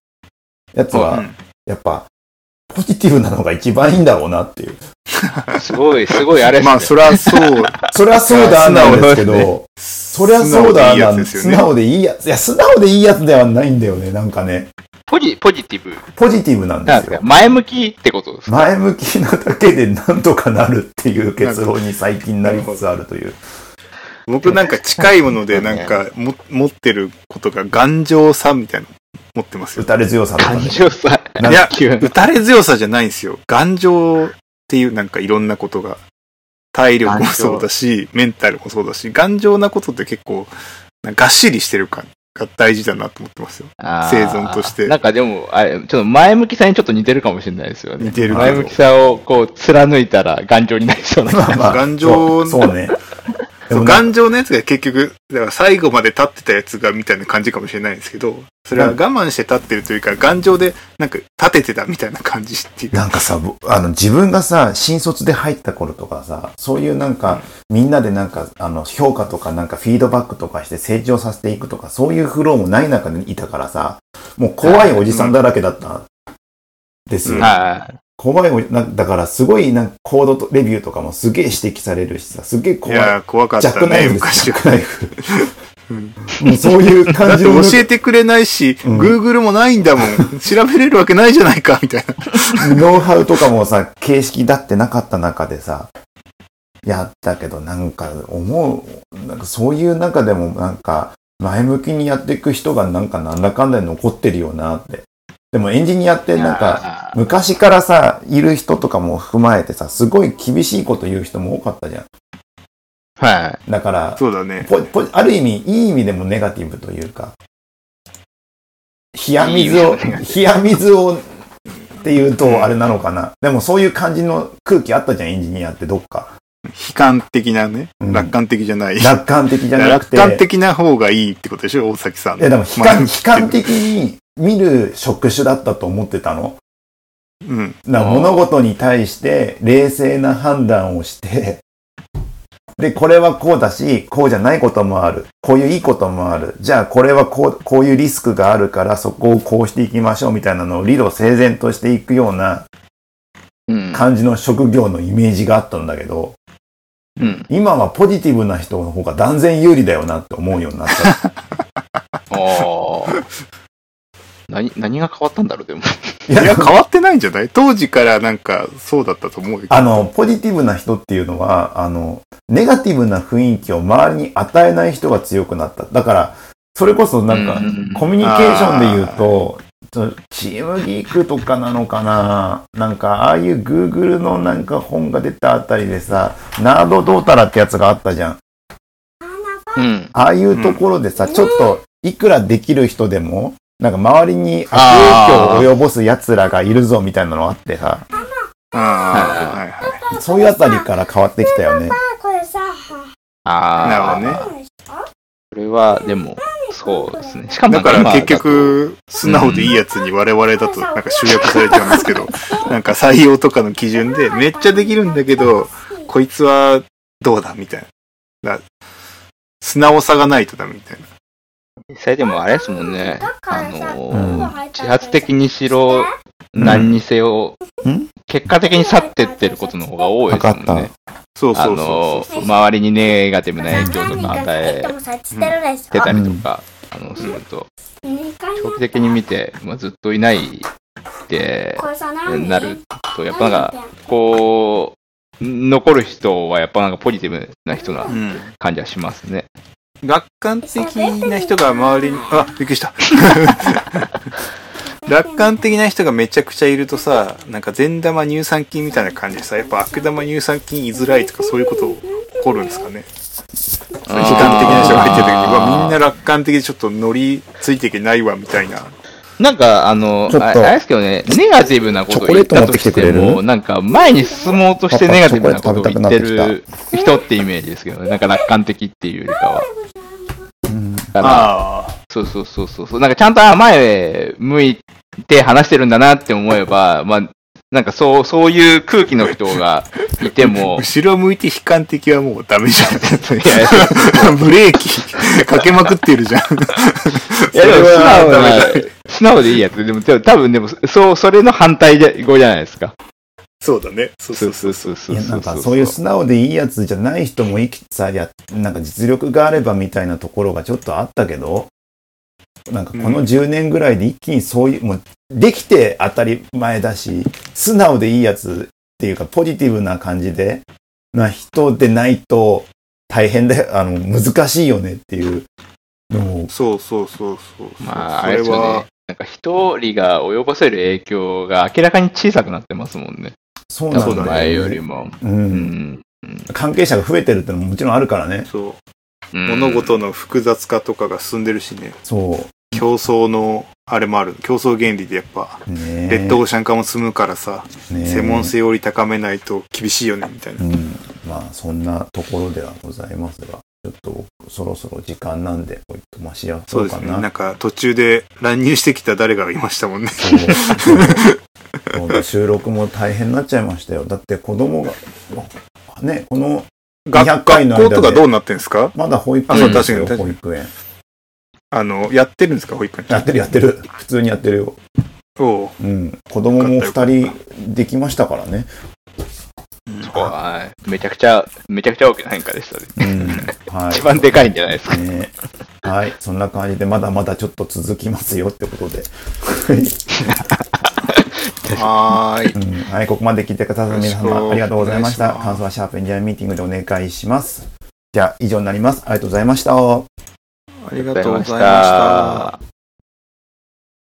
やつは、うんやっぱ、ポジティブなのが一番いいんだろうなっていう。[laughs] すごい、すごいあれね。まあ、それはそう。[laughs] そりゃそうだなんですけど、そりゃそうだ素直でいいやなんつですよね。素直でいいやつ。いや、素直でいいやつではないんだよね。なんかね、ポジ、ポジティブ。ポジティブなんですよ。前向きってことですか？前向きなだけでなんとかなるっていう結論に最近なりつつあるという。[laughs] 僕なんか近いものでなんか [laughs] も持ってることが頑丈さみたいなの持ってますよ。打たれ強さとか感ね。情さ。なんいや打たれ強さじゃないんですよ。頑丈っていうなんかいろんなことが。体力もそうだし、メンタルもそうだし、頑丈なことって結構、がっしりしてる感が大事だなと思ってますよ。生存としてなんかでも、あれ、ちょっと前向きさにちょっと似てるかもしれないですよね。似てる前向きさをこう貫いたら頑丈になりそうな気がまあまあ頑丈そうそうね。[laughs] でそう頑丈なやつが結局、だから最後まで立ってたやつがみたいな感じかもしれないんですけど、それは我慢して立ってるというか、頑丈でなんか立ててたみたいな感じっていうか。なんかさ、ぼあの、自分がさ、新卒で入った頃とかさ、そういうなんか、みんなでなんか、あの、評価とかなんかフィードバックとかして成長させていくとか、そういうフローもない中にいたからさ、もう怖いおじさんだらけだったんですよ。は怖いおじなだからすごいなんかコードとレビューとかもすげえ指摘されるしさ、すげえい怖い。やー、怖かったね、ジャックナイフです、ジャッ。クナイフ。そういう [laughs] だって感じの教えてくれないし、うん Google もないんだもん。調べれるわけないじゃないか、みたいな。ノウハウとかもさ、形式だってなかった中でさ、やったけど、なんか思う、なんかそういう中でもなんか、前向きにやっていく人がなんかなんだかんだで残ってるよなって。でもエンジニアってい。なんか、か、昔からさ、いる人とかも踏まえてさ、すごい厳しいこと言う人も多かったじゃん。はだから、そうだね。ある意味、いい意味でもネガティブというか、冷や水を、冷や水をっていうとあれなのかな。でもそういう感じの空気あったじゃん、エンジニアってどっか。悲観的なね。うん楽観的じゃない。楽観的じゃなくて。楽観的な方がいいってことでしょ、大崎さん。いやでも悲まあ観、悲観的に見る職種だったと思ってたの。うん。だから物事に対して冷静な判断をして、で、これはこうだし、こうじゃないこともある。こういういいこともある。じゃあこれはこう、こういうリスクがあるからそこをこうしていきましょうみたいなのを理路整然としていくようなうん。感じの職業のイメージがあったんだけど、うん。今はポジティブな人の方が断然有利だよなって思うようになった。[laughs] 何、何が変わったんだろう、でも。いいや、変わってないんじゃない？当時からなんかそうだったと思うよ。あの、ポジティブな人っていうのは、あの、ネガティブな雰囲気を周りに与えない人が強くなった。だから、それこそなんかう、んコミュニケーションで言うと、チームギークとかなのかな？なんか、ああいう Google のなんか本が出たあたりでさ、ナードどうたらってやつがあったじゃん。うん。ああいうところでさ、ちょっと、いくらできる人でも、なんか周りに悪影響を及ぼす奴らがいるぞみたいなのあってさ、ああ、はいはそういうあたりから変わってきたよね。これさ、ああ。なるほどねこれは、でも、そうですね。しかい。もだから結局、素直でいいやつに我々だとなんか集約されちゃうんですけど、[laughs] なんか採用とかの基準でめっちゃできるんだけど、こいつはどうだみたいな。だ素直さがないとダメみたいな。実際でもあれですもんね。あのうんー、自発的にしろ、何にせよ、ん？結果的に去ってってることの方が多いですもんね。あそうそうのそうそう。ー、周りにネガティブな影響とか与えてたりとか、あの、すると、長期的に見て、まあ、ずっといないってなると、やっぱなんか、こう、残る人はやっぱなんかポジティブな人なうん。感じはしますね。楽観的な人が周りに、あ、びっくりした。[laughs] 楽観的な人がめちゃくちゃいるとさ、なんか善玉乳酸菌みたいな感じでさ、やっぱ悪玉乳酸菌居づらいとかそういうこと起こるんですかね。悲観的な人が入ってる時に、うわ、みんな楽観的でちょっと乗りついていけないわ、みたいな。なんか、あの、ちょっとああれですけどね、ネガティブなことを言ったとしても、るなんか前に進もうとしてネガティブなことを言ってる人ってイメージですけどね。なんか楽観的っていうよりかは。うんああ。そうそうそうそうそう。なんかちゃんとあ前向いて話してるんだなって思えば、まあ、なんかそう、そういう空気の人がいても、[laughs] 後ろ向いて悲観的はもうダメじゃん。[laughs] いやいや [laughs] ブレーキかけまくってるじゃん。いやでも素直なだ、素直でいいやつ。でも、でも多分でも、そう、それの反対で語じゃないですか。そうだね。そうそそううそうう。そそうそう。いや、なんかそういう素直でいいやつじゃない人もいくつや、なんか実力があればみたいなところがちょっとあったけど、なんかこの10年ぐらいで一気にそういう、もうできて当たり前だし、素直でいいやつっていうかポジティブな感じで、な人でないと大変だよ、あの、難しいよねっていうのを、そうそうそうそう。まあ、あそれれですよねは、。なんか一人が及ぼせる影響が明らかに小さくなってますもんね。そうなんだよ、ね。前よりも。う。うんん。関係者が増えてるってのももちろんあるからね。そう。うん物事の複雑化とかが進んでるしね。そ競争の、あれもある。競争原理でやっぱ、う。ねレッドオーシャン化も積むからさ、ね専門性より高めないと厳しいよね、みたいな。うん、まあそんなところではございますが、ちょっとそろそろ時間なんで、おいとましやそうですね。な。なんか途中で乱入してきた誰かがいましたもんね。そう収録も大変になっちゃいましたよ。だって子供が、ね、この学200回の間で学校とかどうなってんですか？まだ保育園ですよ、保育園。あの、やってるんですか保育園やってるやってる。普通にやってるよ。おううん。子供も2人できましたからね。はい。めちゃくちゃ、めちゃくちゃ大きな変化でしたね。うん。はい。[laughs] 一番でかいんじゃないですか。ね。はい。そんな感じで、まだまだちょっと続きますよってことで。はーい。うんはい、ここまで聞いてくださった皆様ありがとうございました。感想はシャープエンジニアミーティングでお願いします。じゃあ、以上になります。ありがとうございました。ありがとうございました。